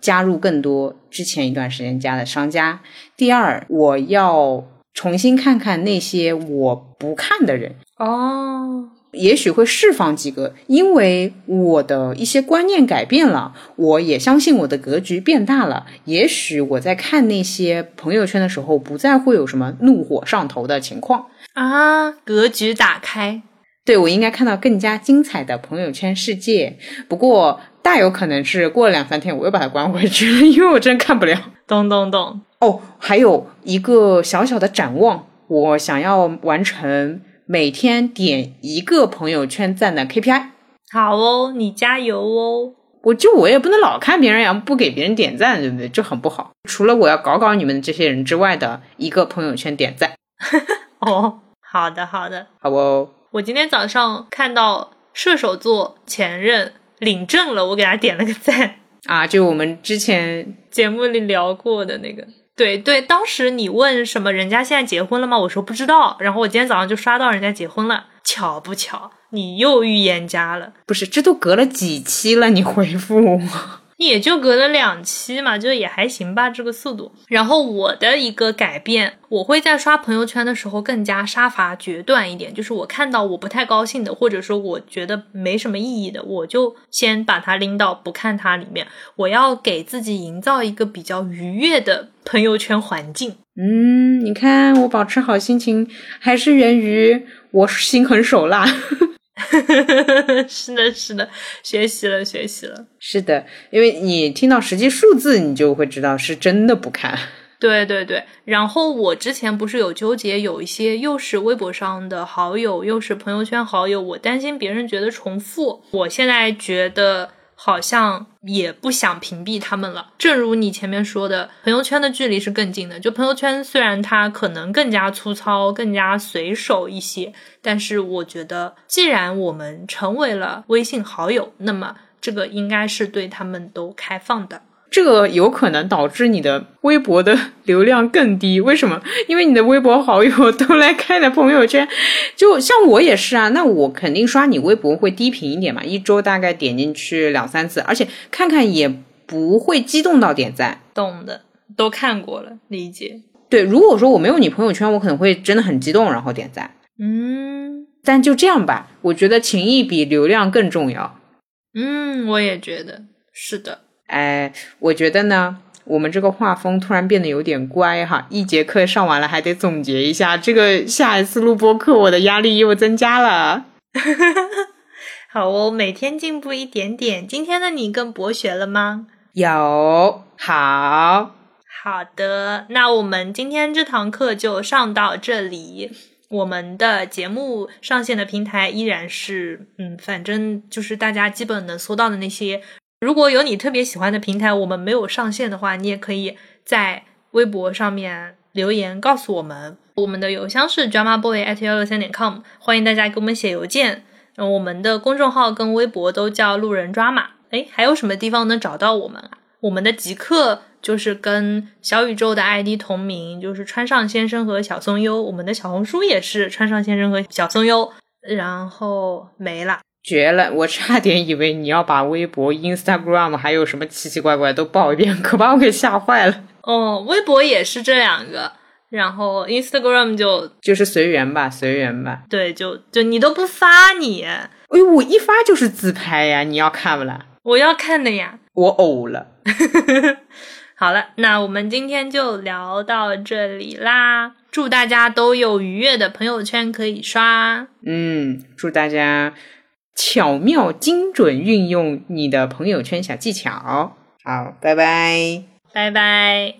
加入更多之前一段时间加的商家；第二，我要重新看看那些我不看的人，哦，也许会释放几个，因为我的一些观念改变了，我也相信我的格局变大了。也许我在看那些朋友圈的时候，不再会有什么怒火上头的情况。啊，格局打开，对我应该看到更加精彩的朋友圈世界。不过大有可能是过了两三天，我又把它关回去了，因为我真看不了。咚咚咚。哦，还有一个小小的展望，我想要完成每天点一个朋友圈赞的 KPI。好哦，你加油哦。我就我也不能老看别人呀，不给别人点赞，对不对？这很不好。除了我要搞搞你们这些人之外的一个朋友圈点赞，哦，好的好的。好不哦？我今天早上看到射手座前任领证了，我给他点了个赞。啊，就我们之前节目里聊过的那个，对对，当时你问什么人家现在结婚了吗？我说不知道，然后我今天早上就刷到人家结婚了，巧不巧？你又预言家了，不是，这都隔了几期了，你回复我。也就隔了两期嘛，就也还行吧，这个速度。然后我的一个改变，我会在刷朋友圈的时候更加杀伐决断一点，就是我看到我不太高兴的，或者说我觉得没什么意义的，我就先把它拎到不看它里面。我要给自己营造一个比较愉悦的朋友圈环境。嗯，你看我保持好心情，还是源于我心狠手辣。是的，是的，学习了，学习了。是的，因为你听到实际数字，你就会知道是真的不看。对对对，然后我之前不是有纠结，有一些又是微博上的好友，又是朋友圈好友，我担心别人觉得重复。我现在觉得好像也不想屏蔽他们了。正如你前面说的，朋友圈的距离是更近的。就朋友圈虽然它可能更加粗糙、更加随手一些，但是我觉得，既然我们成为了微信好友，那么这个应该是对他们都开放的。这个有可能导致你的微博的流量更低，为什么？因为你的微博好友都来看的朋友圈，就像我也是啊，那我肯定刷你微博会低频一点嘛，一周大概点进去两三次，而且看看也不会激动到点赞。懂的，都看过了，理解。对，如果说我没有你朋友圈，我可能会真的很激动，然后点赞。嗯但就这样吧，我觉得情谊比流量更重要。嗯，我也觉得是的。哎，我觉得呢，我们这个画风突然变得有点乖哈，一节课上完了还得总结一下，这个下一次录播课我的压力又增加了。好哦，每天进步一点点。今天的你更博学了吗？有，好，好的。那我们今天这堂课就上到这里。我们的节目上线的平台依然是，嗯，反正就是大家基本能搜到的那些。如果有你特别喜欢的平台，我们没有上线的话，你也可以在微博上面留言告诉我们。我们的邮箱是 drama boy at 幺六三点 com，欢迎大家给我们写邮件。嗯，我们的公众号跟微博都叫路人抓马。哎，还有什么地方能找到我们啊？我们的极客就是跟小宇宙的 ID 同名，就是川上先生和小松优。我们的小红书也是川上先生和小松优。然后没了，绝了！我差点以为你要把微博、Instagram 还有什么奇奇怪怪都报一遍，可把我给吓坏了。哦，微博也是这两个。然后 Instagram 就就是随缘吧，随缘吧。对，就就你都不发你，哎呦，我一发就是自拍呀！你要看不啦？我要看的呀。我呕了。好了，那我们今天就聊到这里啦。祝大家都有愉悦的朋友圈可以刷。嗯，祝大家巧妙精准运用你的朋友圈小技巧。好，拜拜，拜拜。